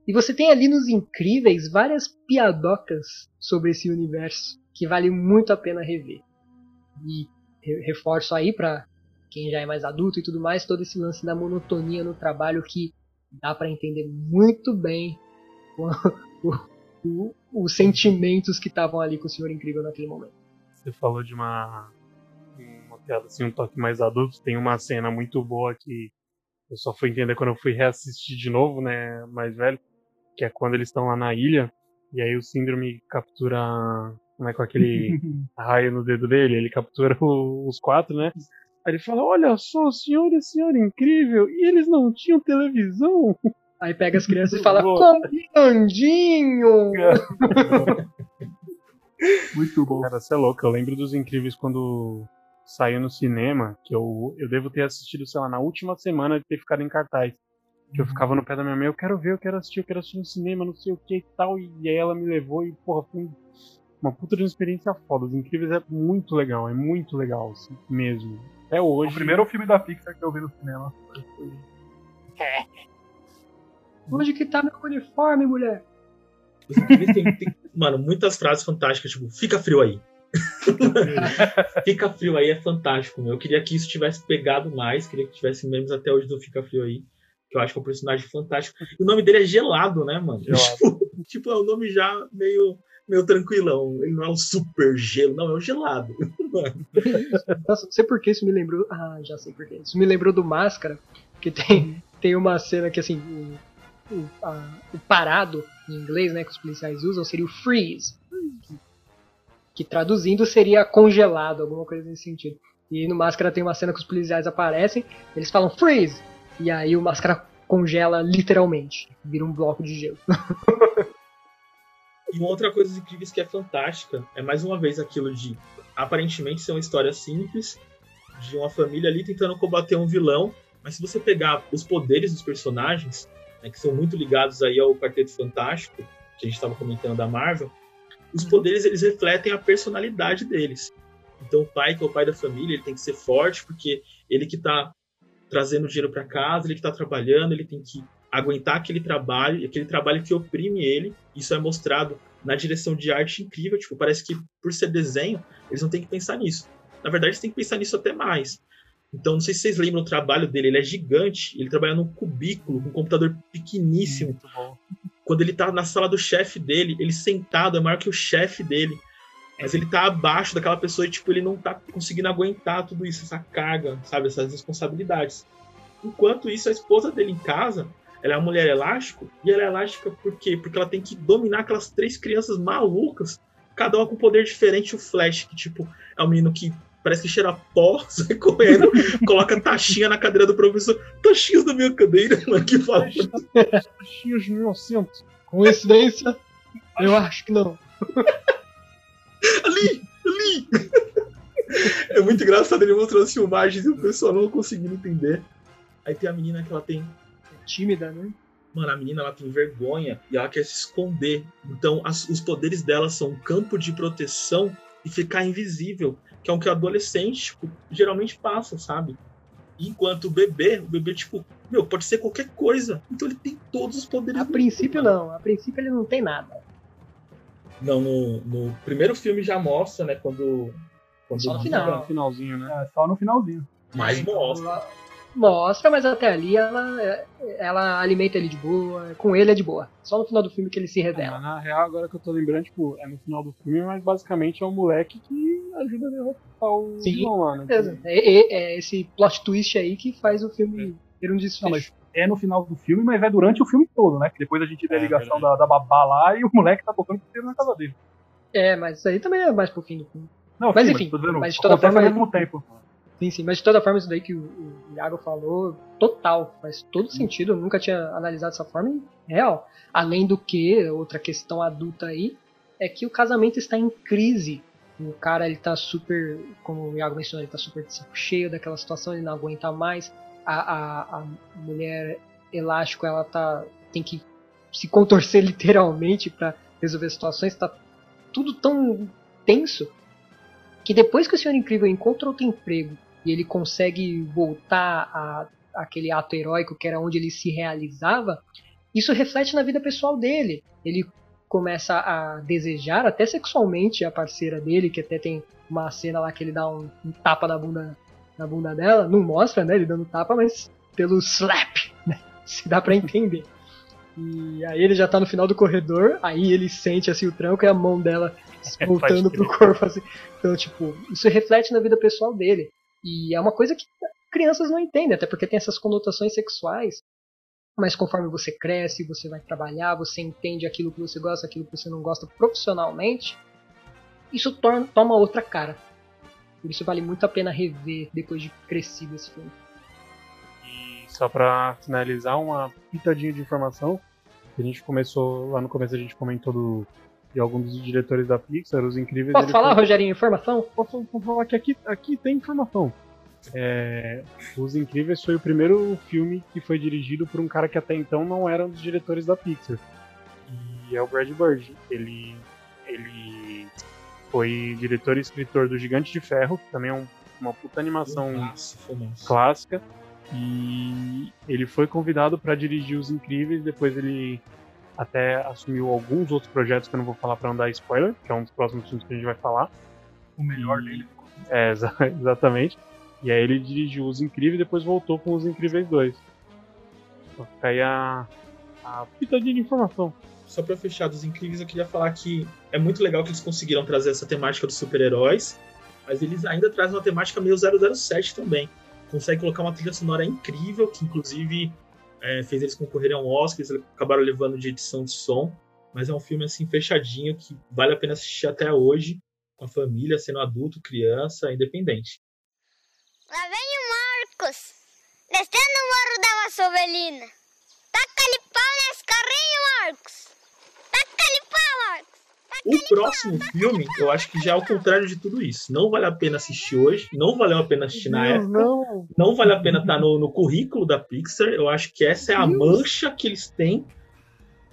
E você tem ali nos Incríveis várias piadocas sobre esse universo que vale muito a pena rever. E re- reforço aí pra quem já é mais adulto e tudo mais, todo esse lance da monotonia no trabalho que dá pra entender muito bem os sentimentos que estavam ali com o Senhor Incrível naquele momento. Você falou de uma, uma piada assim, um toque mais adulto. Tem uma cena muito boa que eu só fui entender quando eu fui reassistir de novo, né? Mais velho. Que é quando eles estão lá na ilha. E aí o síndrome captura. Né, com aquele raio no dedo dele, ele captura o- os quatro, né? Aí ele fala: Olha só, senhor e senhora incrível, e eles não tinham televisão. Aí pega as crianças e fala, combinandinho! Muito bom. Cara, você é louco. Eu lembro dos incríveis quando saiu no cinema, que eu, eu devo ter assistido, sei lá, na última semana de ter ficado em cartaz. Que eu ficava no pé da minha mãe, eu quero ver, eu quero assistir, eu quero assistir no cinema, não sei o que e tal. E aí ela me levou e, porra, foi uma puta de uma experiência foda. Os Incríveis é muito legal, é muito legal, assim, mesmo. Até hoje. O primeiro filme da Pixar que eu vi no cinema. Onde que tá meu uniforme, mulher? Os incríveis têm, têm, mano, muitas frases fantásticas, tipo, fica frio aí. fica frio aí é fantástico, meu. Eu queria que isso tivesse pegado mais, queria que tivesse memes até hoje do Fica Frio aí. Que eu acho que é um personagem fantástico. E o nome dele é Gelado, né, mano? Gelado. Tipo, tipo, é um nome já meio, meio tranquilão. Ele não é um super gelo, não, é um gelado. Nossa, não sei por que isso me lembrou. Ah, já sei por que. Isso me lembrou do Máscara, que tem, tem uma cena que assim. O, o, a- o parado em inglês, né, que os policiais usam, seria o freeze. Que, que traduzindo seria congelado, alguma coisa nesse sentido. E no Máscara tem uma cena que os policiais aparecem, eles falam freeze! E aí o Máscara congela literalmente. Vira um bloco de gelo. E uma outra coisa dos incríveis que é fantástica é mais uma vez aquilo de aparentemente ser uma história simples de uma família ali tentando combater um vilão, mas se você pegar os poderes dos personagens, né, que são muito ligados aí ao Quarteto Fantástico, que a gente estava comentando da Marvel, os poderes eles refletem a personalidade deles. Então o pai, que é o pai da família, ele tem que ser forte porque ele que tá trazendo dinheiro para casa, ele que tá trabalhando, ele tem que aguentar aquele trabalho, aquele trabalho que oprime ele. Isso é mostrado na direção de arte incrível, tipo, parece que por ser desenho, eles não têm que pensar nisso. Na verdade, eles têm que pensar nisso até mais. Então, não sei se vocês lembram o trabalho dele, ele é gigante, ele trabalha num cubículo, com um computador pequeníssimo. Quando ele tá na sala do chefe dele, ele sentado é maior que o chefe dele. Mas ele tá abaixo daquela pessoa e, tipo, ele não tá conseguindo aguentar tudo isso, essa carga, sabe? Essas responsabilidades. Enquanto isso, a esposa dele em casa, ela é uma mulher elástico, e ela é elástica por quê? Porque ela tem que dominar aquelas três crianças malucas, cada uma com um poder diferente. O Flash, que, tipo, é um menino que parece que cheira pó, sai correndo, coloca taxinha na cadeira do professor. Taxinhas da minha cadeira, mano, que fala. Taxinhas de meu assento. Coincidência? Eu acho que não. ali, ali. É muito engraçado ele mostrando as filmagens e o pessoal não conseguindo entender. Aí tem a menina que ela tem. Tímida, né? Mano, a menina ela tem vergonha e ela quer se esconder. Então as- os poderes dela são um campo de proteção e ficar invisível, que é o que o adolescente tipo, geralmente passa, sabe? Enquanto o bebê, o bebê, tipo, meu, pode ser qualquer coisa. Então ele tem todos os poderes. A princípio mundo, não, a princípio ele não tem nada. Não, no, no primeiro filme já mostra, né? Quando. quando Só no final. No finalzinho, né? É, só no finalzinho. Mas mostra. Mostra, mas até ali ela, ela alimenta ele de boa, com ele é de boa. Só no final do filme que ele se É, revela. mas na real, agora que eu tô lembrando, tipo, é no final do filme, mas basicamente é um moleque que ajuda a derrotar o Sim, vilão lá, né? Beleza. É, é- é esse plot twist aí que faz o filme ter um desfecho. mas é no final do filme, mas é durante o filme todo, né? Que depois a gente vê a É, ligação da, da babá lá e o moleque tá tocando inteiro na casa dele. É, mas isso aí também é mais pro fim do filme. Não, Mas sim, enfim, tô dizendo, mas de toda forma- ao mesmo tempo. Sim, sim, mas de toda forma, isso daí que o, Iago falou, total, faz todo sentido. Eu nunca tinha analisado dessa forma e real. Além do que, outra questão adulta aí, é que o casamento está em crise. O cara, ele tá super, como o Iago mencionou, ele tá super de saco cheio daquela situação, ele não aguenta mais. A, a, a mulher elástico, ela tá, tem que se contorcer literalmente para resolver situações, tá tudo tão tenso que depois que o Senhor Incrível encontra outro emprego e ele consegue voltar a aquele ato heróico que era onde ele se realizava, isso reflete na vida pessoal dele. Ele começa a desejar até sexualmente a parceira dele, que até tem uma cena lá que ele dá um, um tapa na bunda na bunda dela, não mostra, né, ele dando tapa, mas pelo slap, né, se dá para entender. E aí ele já tá no final do corredor, aí ele sente assim o tranco e a mão dela voltando pro corpo assim. Então, tipo, isso reflete na vida pessoal dele. E é uma coisa que crianças não entendem, até porque tem essas conotações sexuais. Mas conforme você cresce, você vai trabalhar, você entende aquilo que você gosta, aquilo que você não gosta profissionalmente, isso torna, toma outra cara. Por isso vale muito a pena rever depois de crescido esse filme. E só pra finalizar, uma pitadinha de informação. A gente começou, lá no começo a gente comentou do, de alguns dos diretores da Pixar, os incríveis. Posso falar, foi- Rogerinho, informação? Posso, posso falar que aqui, aqui tem informação. É, Os Incríveis foi o primeiro filme que foi dirigido por um cara que até então não era um dos diretores da Pixar. E é o Brad Bird. Ele, ele foi diretor e escritor do Gigante de Ferro, que também é um- uma puta animação Nossa, clássica. E ele foi convidado para dirigir Os Incríveis, depois ele até assumiu alguns outros projetos que eu não vou falar para não dar spoiler, que é um dos próximos filmes que a gente vai falar. O melhor dele. É, exa- exatamente. E aí ele dirigiu Os Incríveis e depois voltou com Os Incríveis 2. Então fica aí a, a pitadinha de informação. Só pra fechar dos incríveis, eu queria falar que é muito legal que eles conseguiram trazer essa temática dos super-heróis, mas eles ainda trazem uma temática meio 007 também. Consegue colocar uma trilha sonora incrível, que inclusive é, fez eles concorrerem a um Oscar, eles acabaram levando de edição de som, mas é um filme assim fechadinho que vale a pena assistir até hoje, com a família, sendo adulto, criança, independente. Lá vem o Marcos, descendo o morro da Vassovelina. Taca-lhe pau nesse carrinho, Marcos. Taca-lhe pau, Marcos. O próximo filme, eu acho que já é o contrário de tudo isso. Não vale a pena assistir hoje, não valeu a pena assistir na época. Não, não vale a pena estar no, no currículo da Pixar. Eu acho que essa é a mancha que eles têm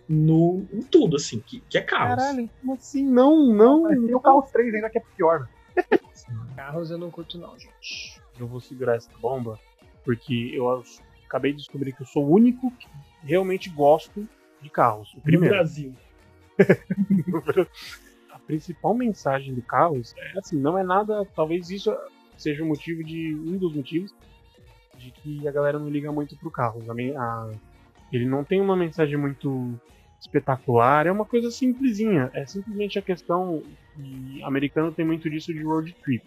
no, em tudo, assim, que, que é caos. Caralho, como assim? Não, não. Tem o Carros 3 ainda que é pior. Carros eu não curto não, gente. Eu vou segurar essa bomba, porque eu acabei de descobrir que eu sou o único que realmente gosto de carros. O No primeiro. Brasil. a principal mensagem do Carros é assim, não é nada, talvez isso seja o motivo de um dos motivos de que a galera não liga muito pro Carros. A, a- ele não tem uma mensagem muito espetacular, é uma coisa simplesinha, é simplesmente a questão que americano tem muito disso de road trip.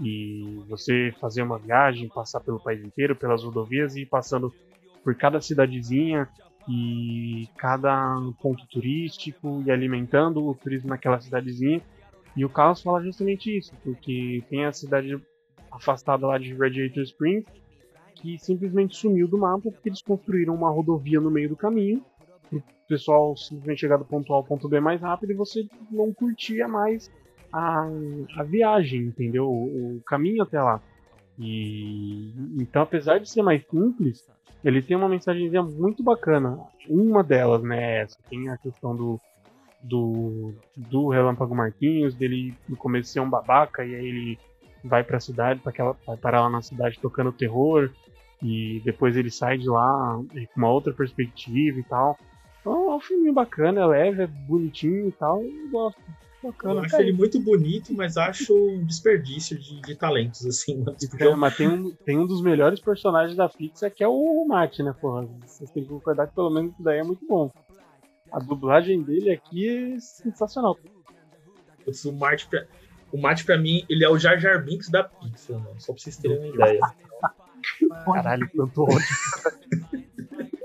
E você fazer uma viagem, passar pelo país inteiro, pelas rodovias e ir passando por cada cidadezinha e cada ponto turístico e alimentando o turismo naquela cidadezinha. E o Carlos fala justamente isso, porque tem a cidade afastada lá de Radiator Springs que simplesmente sumiu do mapa porque eles construíram uma rodovia no meio do caminho o pessoal simplesmente chegar do ponto A ao ponto B mais rápido e você não curtia mais a, a viagem, entendeu? O, o caminho até lá. E então, apesar de ser mais simples, ele tem uma mensagenzinha muito bacana. Uma delas, né, é essa. Tem a questão do, do, do Relâmpago Marquinhos, dele no começo ser um babaca, e aí ele vai pra cidade, pra aquela, vai parar lá na cidade tocando terror, e depois ele sai de lá com uma outra perspectiva e tal. Então é um filme bacana, é leve, é bonitinho e tal, eu gosto. Bacana. Eu acho ele muito bonito, mas acho um desperdício de, de talentos, assim. Mas É, mas tem um, tem um dos melhores personagens da Pixar que é o Mate, né, porra? Vocês têm que concordar que pelo menos isso daí é muito bom. A dublagem dele aqui é sensacional. Putz, o Marte, pra, o Marte, pra mim, ele é o Jar Jar Binks da Pixar, mano. Só pra vocês terem uma ideia. Caralho, quanto ódio.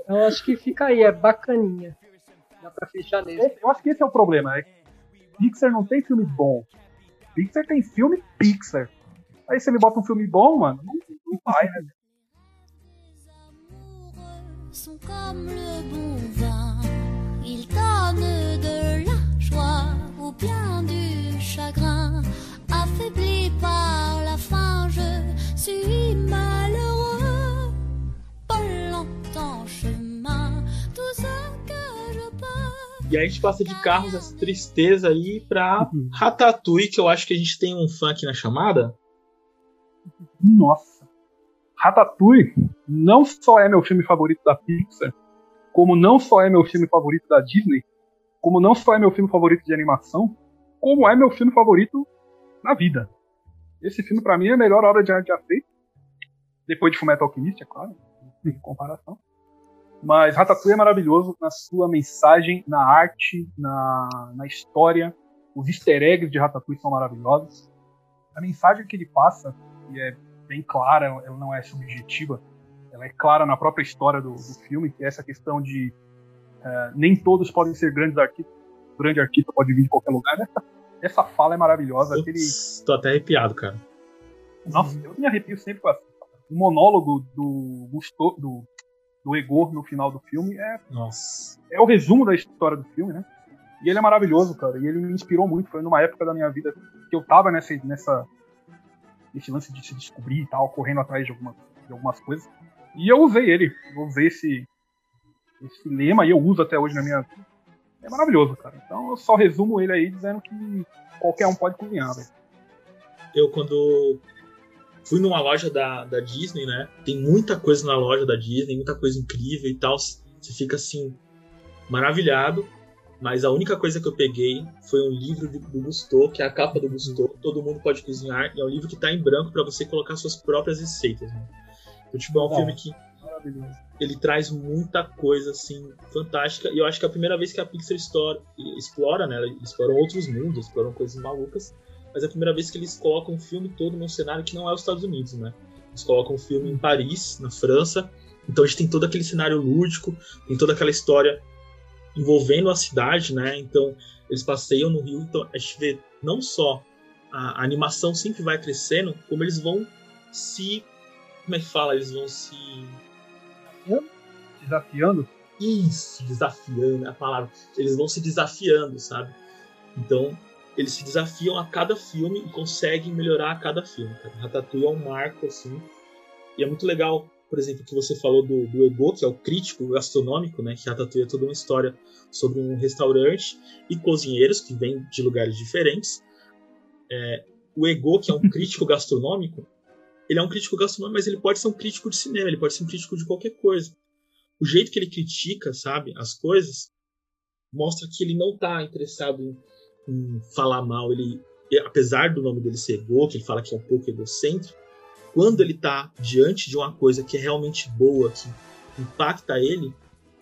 Eu acho que fica aí, é bacaninha. Dá pra fechar nele. Eu acho que esse é o problema. É Pixar não tem filme bom. Pixar tem filme Pixar. Aí você me bota um filme bom, mano, não, não vai, né? sont comme le bon vin. De la joie bien du chagrin. Affaibli par la je suis malheureux. Chemin. E aí a gente passa de carros essa tristeza aí pra Ratatouille, que eu acho que a gente tem um fã aqui na chamada. Nossa. Ratatouille não só é meu filme favorito da Pixar, como não só é meu filme favorito da Disney, como não só é meu filme favorito de animação, como é meu filme favorito na vida. Esse filme pra mim é a melhor obra de arte já feita. Depois de Fullmetal Alchemist, é claro, em comparação. Mas Ratatouille é maravilhoso na sua mensagem, na arte, na, na história. Os easter eggs de Ratatouille são maravilhosos. A mensagem que ele passa, que é bem clara, ela não é subjetiva, ela é clara na própria história do, do filme, que é essa questão de eh, nem todos podem ser grandes artistas, grande artista pode vir de qualquer lugar. Essa, essa fala é maravilhosa. Aquele, Putz, Tô até arrepiado, cara. nossa, eu me arrepio sempre com essa. O monólogo do Gusto, do, do Egor no final do filme é, Nossa. é o resumo da história do filme, né? E ele é maravilhoso, cara. E ele me inspirou muito. Foi numa época da minha vida que eu tava nessa, nessa nesse lance de se descobrir e tal, correndo atrás de, alguma, de algumas coisas. E eu usei ele. Eu usei esse, esse lema e eu uso até hoje na minha vida. É maravilhoso, cara. Então eu só resumo ele aí dizendo que qualquer um pode cozinhar, velho. Eu, quando fui numa loja da, da Disney, né? Tem muita coisa na loja da Disney, muita coisa incrível e tal. Você fica assim, maravilhado. Mas a única coisa que eu peguei foi um livro de- do Gusteau, que é a capa do Gusteau, Todo Mundo Pode Cozinhar, e é um livro que tá em branco para você colocar suas próprias receitas. Né? Então, tipo, é um Bom. filme que ele traz muita coisa assim fantástica e eu acho que é a primeira vez que a Pixar explora, explora né? Exploram outros mundos, exploram coisas malucas, mas é a primeira vez que eles colocam o filme todo num cenário que não é os Estados Unidos, né? Eles colocam o filme em Paris, na França. Então a gente tem todo aquele cenário lúdico, tem toda aquela história envolvendo a cidade, né? Então eles passeiam no Rio, então a gente vê não só a, animação sempre vai crescendo, como eles vão se como é que fala? Eles vão se Desafiando. isso, desafiando é a palavra. Eles vão se desafiando, sabe? Então, eles se desafiam a cada filme e conseguem melhorar a cada filme. Cara. Ratatouille é um marco, assim. E é muito legal, por exemplo, que você falou do, do Ego, que é o crítico gastronômico, né? Que Ratatouille é toda uma história sobre um restaurante e cozinheiros que vêm de lugares diferentes. É, o Ego, que é um crítico gastronômico, ele é um crítico gastronômico, mas ele pode ser um crítico de cinema, ele pode ser um crítico de qualquer coisa o jeito que ele critica, sabe, as coisas, mostra que ele não tá interessado em, em falar mal. Ele, e apesar do nome dele ser ego, que ele fala que é um pouco egocêntrico, quando ele tá diante de uma coisa que é realmente boa, que impacta ele,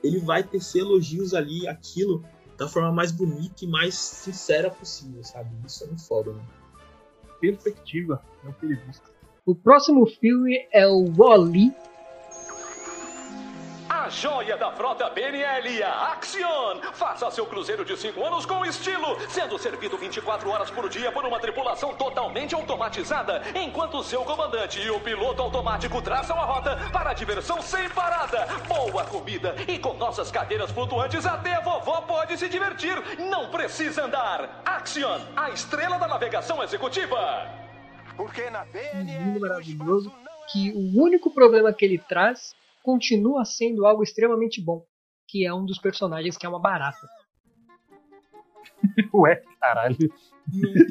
ele vai tecer elogios ali, aquilo, da forma mais bonita e mais sincera possível, sabe? Isso é muito foda, né? Perspectiva. É o que ele busca. O próximo filme é o Wall-E. Joia da frota BNL, a Axion. Faça seu cruzeiro de 5 anos com estilo, sendo servido 24 horas por dia por uma tripulação totalmente automatizada, enquanto seu comandante e o piloto automático traçam a rota para a diversão sem parada. Boa comida e com nossas cadeiras flutuantes até a vovó pode se divertir. Não precisa andar. Axion, a estrela da navegação executiva. Porque na Um mundo maravilhoso que o único problema que ele traz continua sendo algo extremamente bom, que é um dos personagens que é uma barata. Ué, caralho.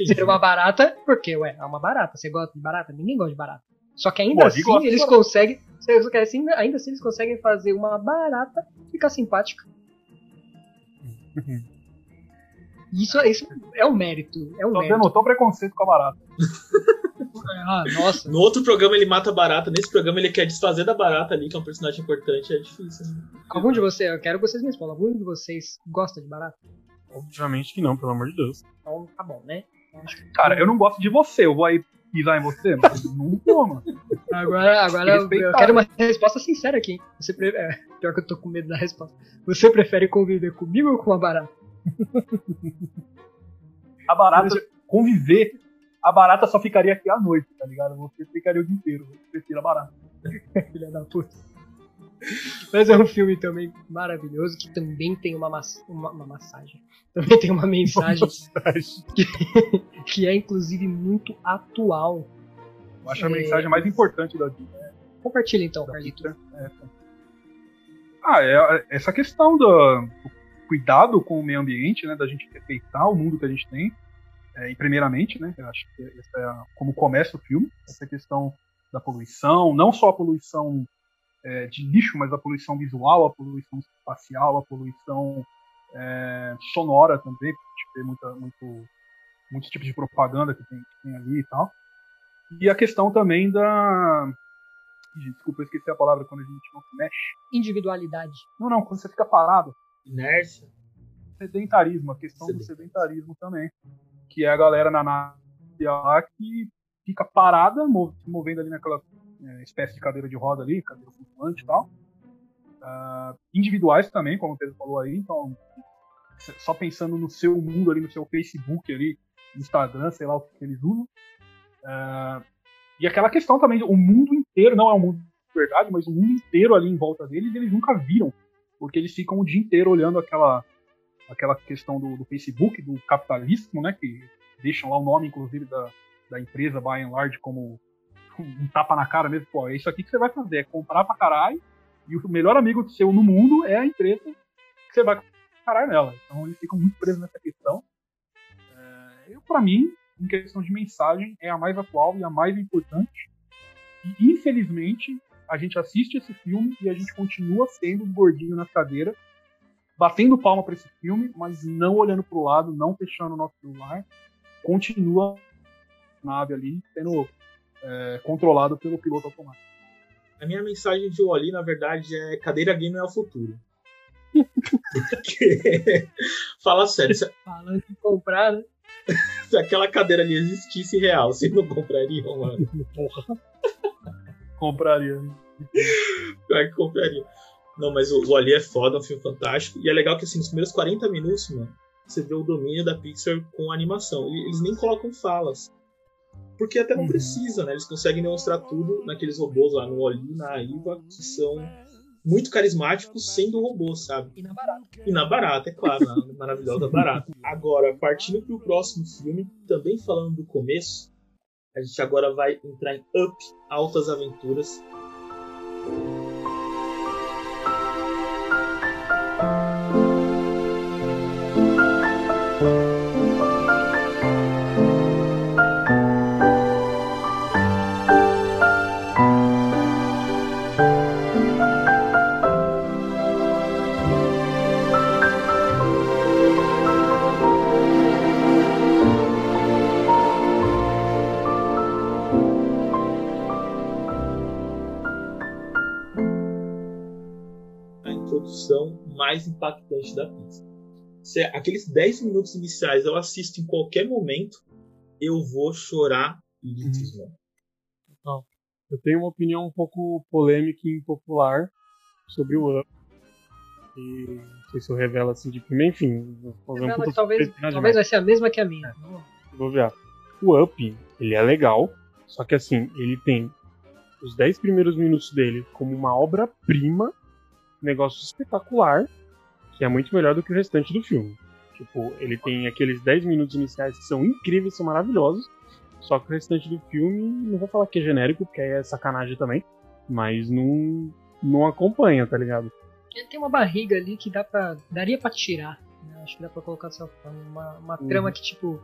Ser uma barata, porque, ué, é uma barata. Você gosta de barata? Ninguém gosta de barata. Só que ainda Pô, assim eles conseguem. assim, ainda assim eles conseguem fazer uma barata ficar simpática. Isso, isso é um mérito. É um Tô mérito. denotou preconceito com a barata. Ah, nossa. No outro programa ele mata a barata, nesse programa ele quer desfazer da barata ali, que é um personagem importante, é difícil. Né? Algum de vocês, eu quero que vocês me respondam. Algum de vocês gosta de barata? Obviamente que não, pelo amor de Deus. Então tá bom, né? Cara, eu não gosto de você. Eu vou aí pisar em você? Mas não mano. Agora, agora eu, eu quero uma resposta sincera aqui. hein? Você pre... é, pior que eu tô com medo da resposta. Você prefere conviver comigo ou com uma barata? A barata conviver A barata só ficaria aqui à noite, tá ligado? Você ficaria o dia inteiro. Eu prefiro a barata. Filha da puta. Mas é um filme também maravilhoso que também tem uma, mas- uma, uma massagem. Também tem uma mensagem que, que é inclusive muito atual. Eu acho a É. mensagem mais importante da vida. né? Compartilha então, Carlito. Ah, é essa questão do, do cuidado com o meio ambiente, né? Da gente respeitar o mundo que a gente tem, é, e primeiramente, né? Eu acho que essa é a- como começa o filme, essa questão da poluição, não só a poluição é, de lixo, mas a poluição visual, a poluição espacial, a poluição é, sonora também, porque a gente vê muita, muito, muitos tipos de propaganda que tem, que tem ali e tal. E a questão também da. Desculpa, eu esqueci a palavra quando a gente não se mexe. Individualidade. Não, não, quando você fica parado. Inércia. Sedentarismo, a questão do sedentarismo também. Que é a galera na nave lá que fica parada, se movendo ali naquela é, espécie de cadeira de roda ali, cadeira flutuante e tal. Ah, individuais também, como o Pedro falou aí, então só pensando no seu mundo ali, no seu Facebook ali, Instagram, sei lá o que eles usam. Ah, e aquela questão também, o mundo inteiro, não é um mundo de verdade, mas o mundo inteiro ali em volta deles, eles nunca viram, porque eles ficam o dia inteiro olhando aquela, aquela questão do, do Facebook, do capitalismo, né, que deixam lá o nome, inclusive, da, da empresa, by and large, como um tapa na cara mesmo, pô, é isso aqui que você vai fazer, é comprar pra caralho, e o melhor amigo seu no mundo é a empresa que você vai caralho nela. Então eles ficam muito presos nessa questão. É, eu, pra mim, em questão de mensagem, é a mais atual e a mais importante. E, infelizmente, a gente assiste esse filme e a gente continua sendo os gordinhos na cadeira, batendo palma pra esse filme, mas não olhando pro lado, não fechando o nosso celular. Continua a nave ali, sendo é, controlado pelo piloto automático. A minha mensagem de Wally, na verdade, é cadeira gamer é o futuro. Porque, fala sério, se, Falando em comprar, né? se aquela cadeira ali existisse real, vocês não comprariam, mano? Porra. Compraria. Pior que compraria. Não, mas o Wally é foda, é um filme fantástico. E é legal que, assim, nos primeiros 40 minutos, mano, você vê o domínio da Pixar com a animação. Eles nem colocam falas. Porque até não precisa, né? Eles conseguem demonstrar tudo naqueles robôs lá no Wally, na Aiva, que são muito carismáticos sendo robôs, sabe? E na barata. E na barata, é claro, na maravilhosa barata. Agora, partindo pro próximo filme, também falando do começo, a gente agora vai entrar em Up, Altas Aventuras. A introdução mais impactante da Pixar. Se aqueles 10 minutos iniciais eu assisto em qualquer momento, eu vou chorar litros, mano. Não. Eu tenho uma opinião um pouco polêmica e impopular sobre o Up. E não sei se eu revelo assim de primeiro, enfim. um Revela que talvez, talvez vai ser a mesma que a minha. Vou ver. O Up, ele é legal, só que assim, ele tem os 10 primeiros minutos dele como uma obra-prima, negócio espetacular, que é muito melhor do que o restante do filme. Tipo, ele tem aqueles 10 minutos iniciais que são incríveis, são maravilhosos, só que o restante do filme, não vou falar que é genérico, porque aí é sacanagem também, mas não, não acompanha, tá ligado? Ele tem uma barriga ali que dá pra, daria pra tirar. né? Acho que dá pra colocar forma. Uma, uma Uhum. trama que, tipo.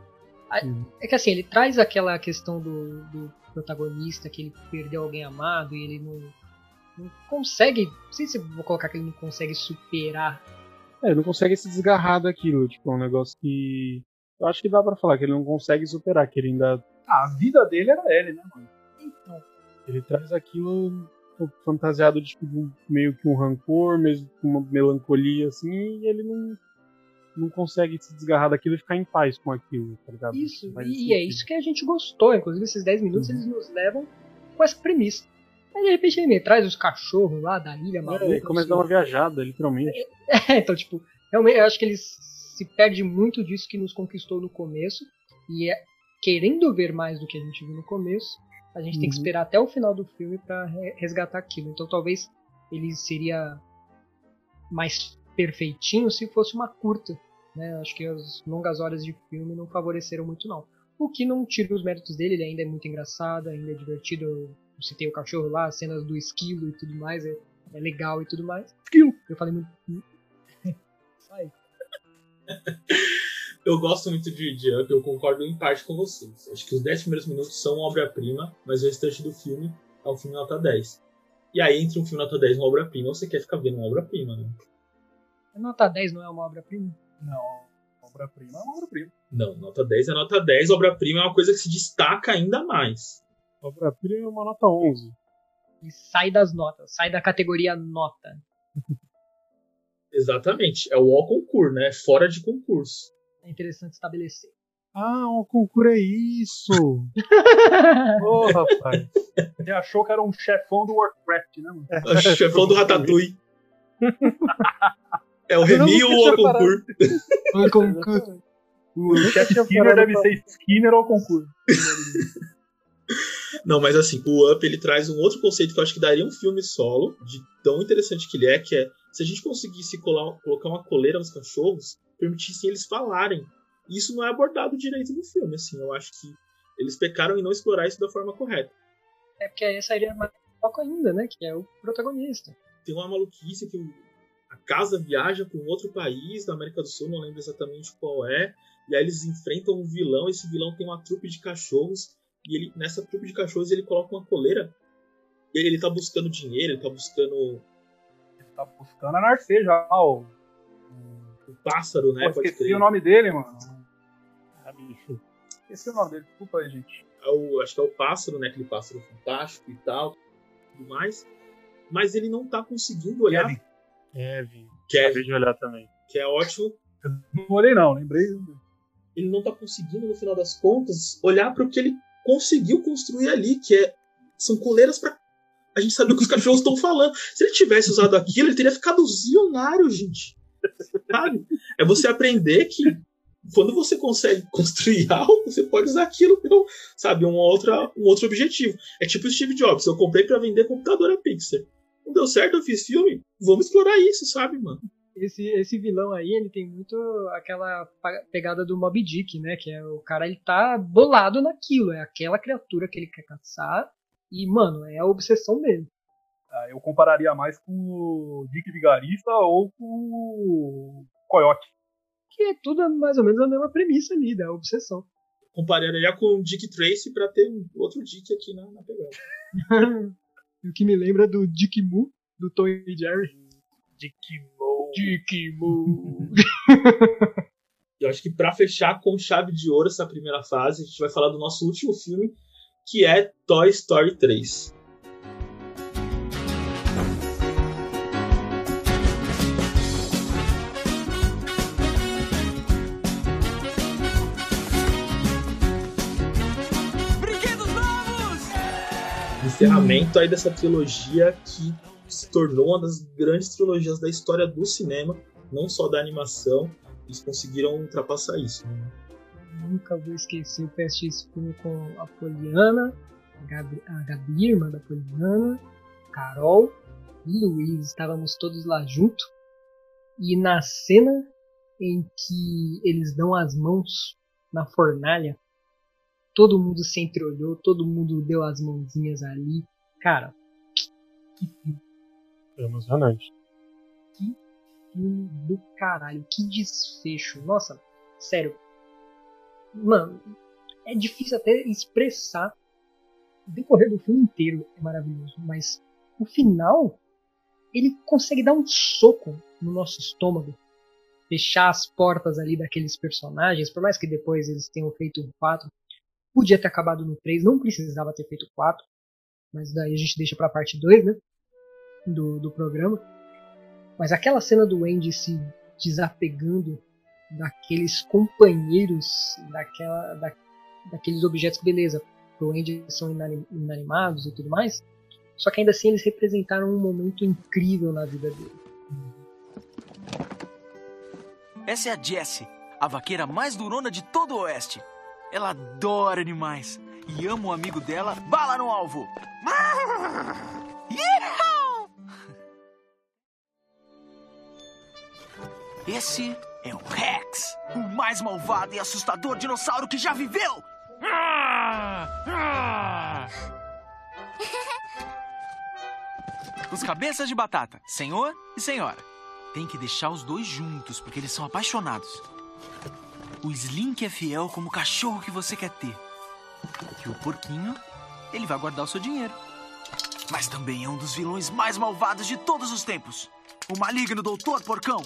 a- Uhum. É que assim, ele traz aquela questão do, do protagonista que ele perdeu alguém amado e ele não, não consegue. Não sei se vou colocar que ele não consegue superar. É, ele não consegue se desgarrar daquilo, tipo, é um negócio que. Eu acho que dá pra falar que ele não consegue superar, que ele ainda Ah, a vida dele era ele, né, mano? Então. Ele traz aquilo fantasiado de tipo, meio que um rancor, mesmo com uma melancolia, assim, e ele não, não consegue se desgarrar daquilo e ficar em paz com aquilo, tá ligado? Isso, Faz e sentido. é isso que a gente gostou. Inclusive, esses 10 minutos Uhum. eles nos levam com essa premissa. Aí de repente ele me traz os cachorros lá da ilha maluca. É, começa a dar uma viajada, literalmente. É, então, tipo, realmente eu acho que ele se perde muito disso que nos conquistou no começo. E é, querendo ver mais do que a gente viu no começo, a gente tem que Uhum. esperar até o final do filme pra re- resgatar aquilo. Então talvez ele seria mais perfeitinho se fosse uma curta. Né? Acho que as longas horas de filme não favoreceram muito não. O que não tira os méritos dele, ele ainda é muito engraçado, ainda é divertido. Citei o cachorro lá, as cenas do esquilo e tudo mais, é, é legal e tudo mais. Esquilo! Eu falei muito. Sai. Eu gosto muito de, Up, eu concordo em parte com vocês. Acho que os 10 primeiros minutos são obra-prima, mas o restante do filme é um filme nota 10. E aí, entre um filme nota 10 e uma obra-prima, você quer ficar vendo uma obra-prima, né? A nota 10 não é uma obra-prima? Não, obra-prima é uma obra-prima. Não, nota 10 é nota 10, obra-prima é uma coisa que se destaca ainda mais. Obra-prima é uma nota 11. E sai das notas, sai da categoria nota. Exatamente, é o O concurso, né? Fora de concurso. É interessante estabelecer. Ah, o concurso é isso! Ô, rapaz. Você achou que era um chefão do Warcraft, né, mano? O chefão do Ratatouille. É o Remy ou o concurso? O concurso. O chefe Skinner deve ser Skinner ou concurso. Não, mas assim, o Up ele traz um outro conceito que eu acho que daria um filme solo, de tão interessante que ele é, que é se a gente conseguisse colar- colocar uma coleira nos cachorros, permitissem eles falarem. Isso não é abordado direito no filme, assim, eu acho que eles pecaram em não explorar isso da forma correta. É porque aí sairia mais foco ainda, né? Que é o protagonista. Tem uma maluquice que a casa viaja para um outro país da América do Sul, não lembro exatamente qual é, e aí eles enfrentam um vilão, esse vilão tem uma trupe de cachorros, e ele nessa trupe de cachorros ele coloca uma coleira, e ele tá buscando dinheiro, ele tá buscando Ele tá buscando a Narcê já, ó. o pássaro, né? Pô, Pode esqueci crer. o nome dele, mano. Ah, bicho. Esqueci o nome dele, desculpa aí, gente. É o- acho que é o pássaro, né? Aquele pássaro fantástico e tal, tudo mais. Mas ele não tá conseguindo olhar. Kevin. Kevin. Kevin. Acabei de olhar também. Que é ótimo. Não olhei não, lembrei. Ele não tá conseguindo, no final das contas, olhar para o que ele conseguiu construir ali, que é são coleiras para a gente saber o que os cachorros estão falando. Se ele tivesse usado aquilo, ele teria ficado zilionário, gente. Sabe? É você aprender que quando você consegue construir algo, você pode usar aquilo para, sabe, uma outra, um outro objetivo. É tipo o Steve Jobs, eu comprei para vender computador a Pixar. Não deu certo, eu fiz filme. Vamos explorar isso, sabe, mano? Esse, esse vilão aí, ele tem muito aquela pegada do Mob Dick, né? Que é o cara, ele tá bolado naquilo. É aquela criatura que ele quer caçar. E, mano, é a obsessão dele. Ah, eu compararia mais com o Dick Vigarista ou com o Coyote. Que é tudo mais ou menos a mesma premissa ali, da obsessão. Compararia com o Dick Tracy para ter um outro Dick aqui na, na pegada. E o que me lembra do Dick Moo, do Tom e Jerry. Dick Moo. Eu acho que para fechar com chave de ouro essa primeira fase, a gente vai falar do nosso último filme, que é Toy Story 3. Brinquedos novos! Encerramento aí dessa trilogia que se tornou uma das grandes trilogias da história do cinema, não só da animação. Eles conseguiram ultrapassar isso. né? Nunca vou esquecer o assistir esse filme com a Poliana, a Gabi, a Gabi, irmã da Poliana, Carol e Luiz. Estávamos todos lá junto. E na cena em que eles dão as mãos na fornalha, todo mundo se entreolhou, todo mundo deu as mãozinhas ali. Cara, que emocionante. filme do caralho, que desfecho. Nossa, sério. Mano, é difícil até expressar. O decorrer do filme inteiro é maravilhoso, mas o final ele consegue dar um soco no nosso estômago, fechar as portas ali daqueles personagens, por mais que depois eles tenham feito um 4, podia ter acabado no 3, não precisava ter feito 4, mas daí a gente deixa pra parte 2, né? Do, do programa. Mas aquela cena do Andy se desapegando daqueles companheiros, daquela, da, daqueles objetos que, beleza, pro Andy são inanim- inanimados e tudo mais, só que ainda assim eles representaram um momento incrível na vida dele. Essa é a Jessie, a vaqueira mais durona de todo o oeste. Ela adora animais e ama o amigo dela. Bala no alvo! Yeehaw! Esse é o Rex, o mais malvado e assustador dinossauro que já viveu! Os cabeças de batata, senhor e senhora. Tem que deixar os dois juntos, porque eles são apaixonados. O Slink é fiel como o cachorro que você quer ter. E o porquinho, ele vai guardar o seu dinheiro. Mas também é um dos vilões mais malvados de todos os tempos. O maligno Doutor Porcão.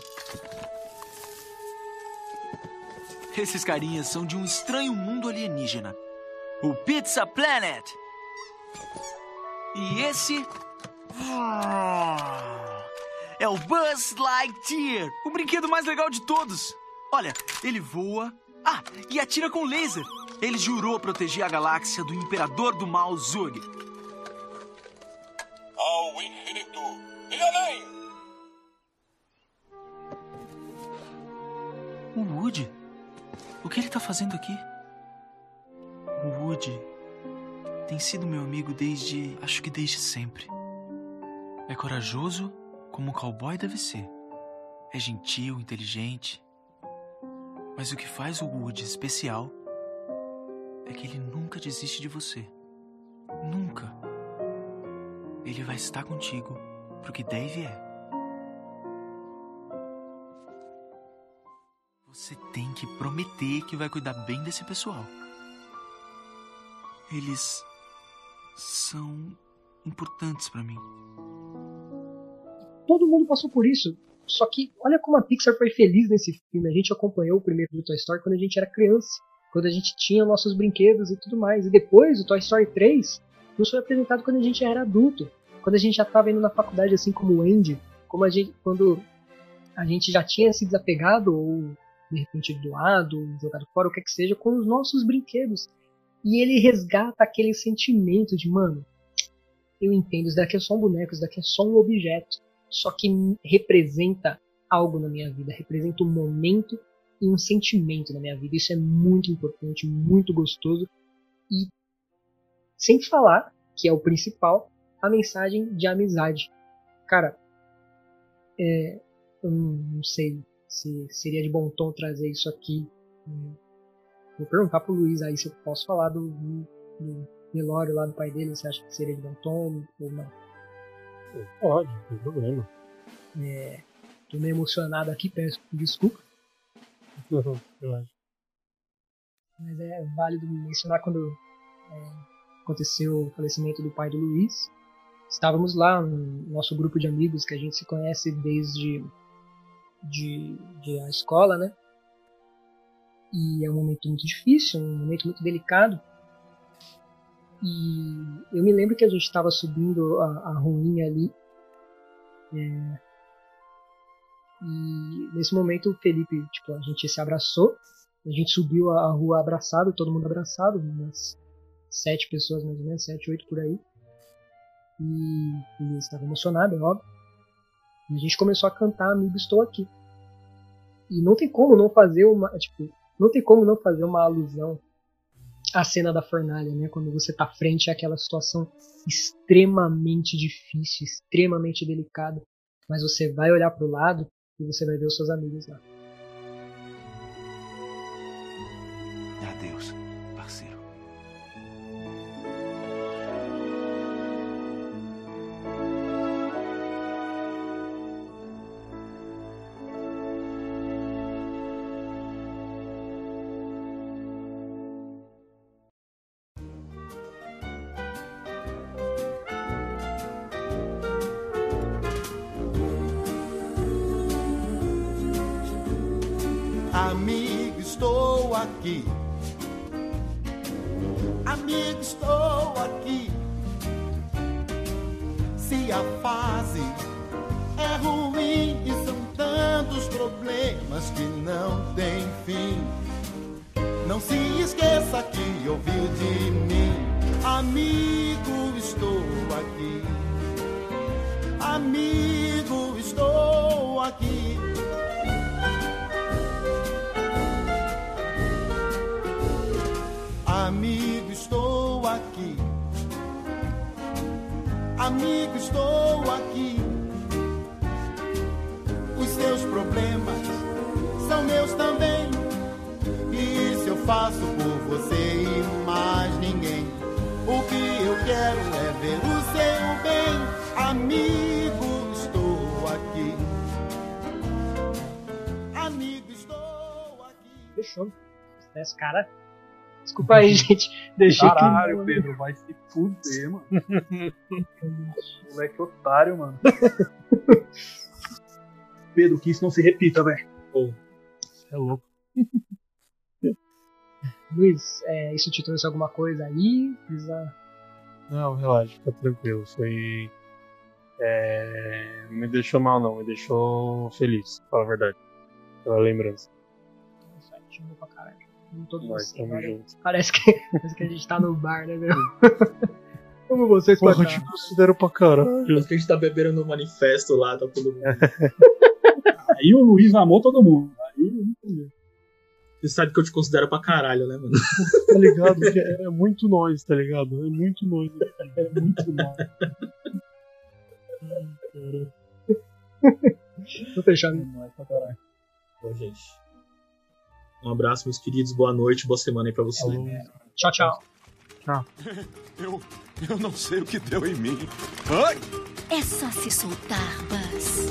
Esses carinhas são de um estranho mundo alienígena. O Pizza Planet. E esse. É o Buzz Lightyear, o brinquedo mais legal de todos. Olha, ele voa. Ah, e atira com laser. Ele jurou proteger a galáxia do Imperador do Mal Zug. Ao infinito e além! O Woody? O que ele tá fazendo aqui? O Woody tem sido meu amigo desde. acho que desde sempre. É corajoso como um cowboy deve ser. É gentil, inteligente. Mas o que faz o Woody especial é que ele nunca desiste de você. Nunca. Ele vai estar contigo pro que der e vier. Você tem que prometer que vai cuidar bem desse pessoal. Eles são importantes pra mim. Todo mundo passou por isso. Só que olha como a Pixar foi feliz nesse filme. A gente acompanhou o primeiro do Toy Story quando a gente era criança, quando a gente tinha nossos brinquedos e tudo mais. E depois o Toy Story 3 nos foi apresentado quando a gente era adulto, quando a gente já estava indo na faculdade assim como o Andy, como a gente quando a gente já tinha se desapegado ou de repente doado, jogado fora, o que é que seja, com os nossos brinquedos. E ele resgata aquele sentimento de, mano, eu entendo, isso daqui é só um boneco, isso daqui é só um objeto, só que representa algo na minha vida, representa um momento e um sentimento na minha vida. Isso é muito importante, muito gostoso. E sem falar, que é o principal, a mensagem de amizade. Cara, é, eu não, sei se seria de bom tom trazer isso aqui. Vou perguntar pro Luiz aí se eu posso falar do, do, do velório lá do pai dele, você acha que seria de bom tom ou não? Pode, não tem problema. É, tô meio emocionado aqui, peço desculpa. Não, eu acho. Mas é válido mencionar quando é, aconteceu o falecimento do pai do Luiz. Estávamos lá, no nosso grupo de amigos que a gente se conhece desde de, de a escola, né? E é um momento muito difícil, um momento muito delicado. E eu me lembro que a gente estava subindo a, a ruinha ali. É, e nesse momento o Felipe, tipo, a gente se abraçou. A gente subiu a rua abraçado, todo mundo abraçado, umas sete pessoas mais ou menos, sete, oito por aí. E ele estava emocionado, é óbvio. E a gente começou a cantar Amigo Estou Aqui. E não tem como não fazer uma, tipo, não tem como não fazer uma alusão à cena da fornalha, né? Quando você tá frente àquela situação extremamente difícil, extremamente delicada, mas você vai olhar pro lado e você vai ver os seus amigos lá. Amigo, estou aqui. Amigo, estou aqui. Amigo, estou aqui. Os seus problemas são meus também. E isso eu faço por você e mais ninguém. O que eu quero é ver o seu bem. Amigo, estou aqui. Amigo, estou aqui. Fechou. Esse cara. Desculpa aí, gente. Deixei Caralho, que... Pedro, vai se fuder, mano. Moleque otário, mano. Pedro, que isso não se repita, velho. É louco. Luiz, é, isso te trouxe alguma coisa aí? Precisa... Não, relaxa, fica tranquilo. Foi. É... Não me deixou mal, não. Me deixou feliz, pra falar a verdade. Pela lembrança. Amo pra caralho. Nós você, estamos agora. juntos. Parece que, parece que a gente tá no bar, né, meu? Como vocês Porra, pra eu te considero pra caralho. Parece que a gente tá bebendo no manifesto lá, tá todo mundo. Aí o Luiz amou todo mundo. Aí não jeito. Você sabe que eu te considero pra caralho, né, mano? Tá ligado? É, é muito nós, tá ligado? É muito nós. É muito nós. Tô fechando. Nós pra caralho. Bom, gente. Um abraço, meus queridos. Boa noite, boa semana aí pra vocês. Tchau, tchau. Tchau. Eu, eu não sei o que deu em mim. Ai! É só se soltar, Buzz.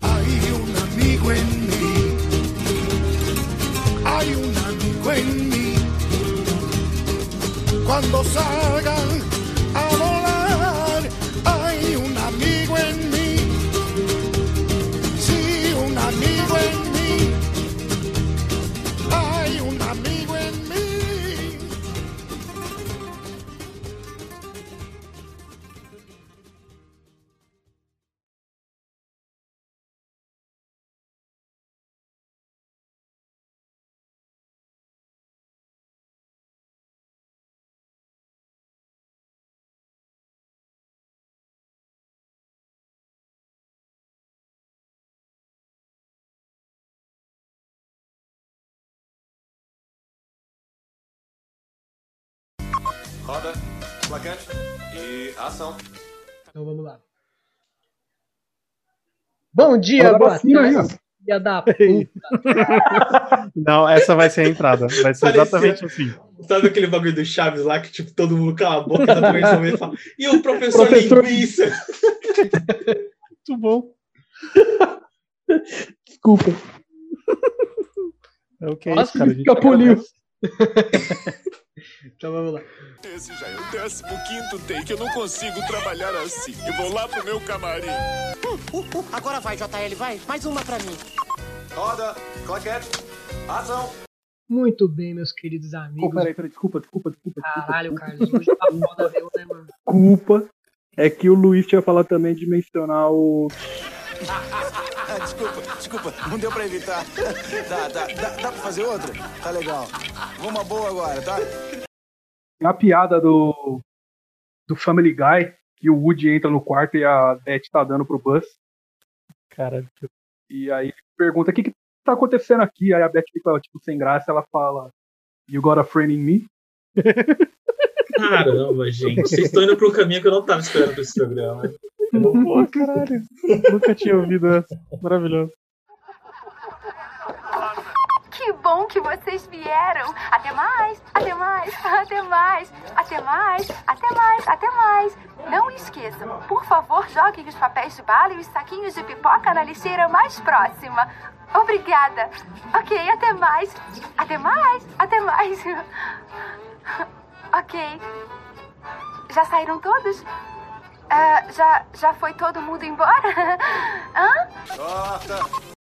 Hay un amigo en mí. Hay un amigo en mí. Cuando salgan Roda, plaquete e ação. Então vamos lá. Bom dia, boa ó. tarde, filha da puta. Não, essa vai ser a entrada. Vai ser Parecia- exatamente assim. Sabe aquele bagulho do Chaves lá que, tipo, todo mundo cala a boca no momento e fala. E o professor, Professor- linguiça? Muito bom. Desculpa. É o que é isso, cara? Escapuliu. Então vamos lá. Esse já é o 15 quinto take. Eu não consigo trabalhar assim. Eu vou lá pro meu camarim. Agora vai, JL, vai. Mais uma pra mim. Roda, claquete, ação. Muito bem, meus queridos amigos. peraí, peraí, desculpa, desculpa, desculpa. Caralho, Carlos, hoje tá foda mesmo, né, mano? Culpa é que o Luiz tinha falado também de mencionar o. Desculpa, desculpa, não deu pra evitar. Dá, dá, dá, dá pra fazer outra? Tá legal. Vamos boa agora, tá? Tem a piada do. do Family Guy, que o Woody entra no quarto e a Beth tá dando pro Buzz. Caralho. E aí ele pergunta: o que, que tá acontecendo aqui? Aí a Beth fica, tipo, sem graça, ela fala: You got a friend in me? Caramba, gente. Vocês estão indo pro caminho que eu não tava esperando pra esse programa. Pô, caralho. Nunca tinha ouvido essa. Maravilhoso. Que bom que vocês vieram. Até mais, até mais, até mais, até mais, até mais, até mais. Não esqueçam, por favor, joguem os papéis de bala e os saquinhos de pipoca na lixeira mais próxima. Obrigada. Ok, até mais. Até mais, até mais. Ok. Já saíram todos? Ah, já, já foi todo mundo embora? Hã? Corta.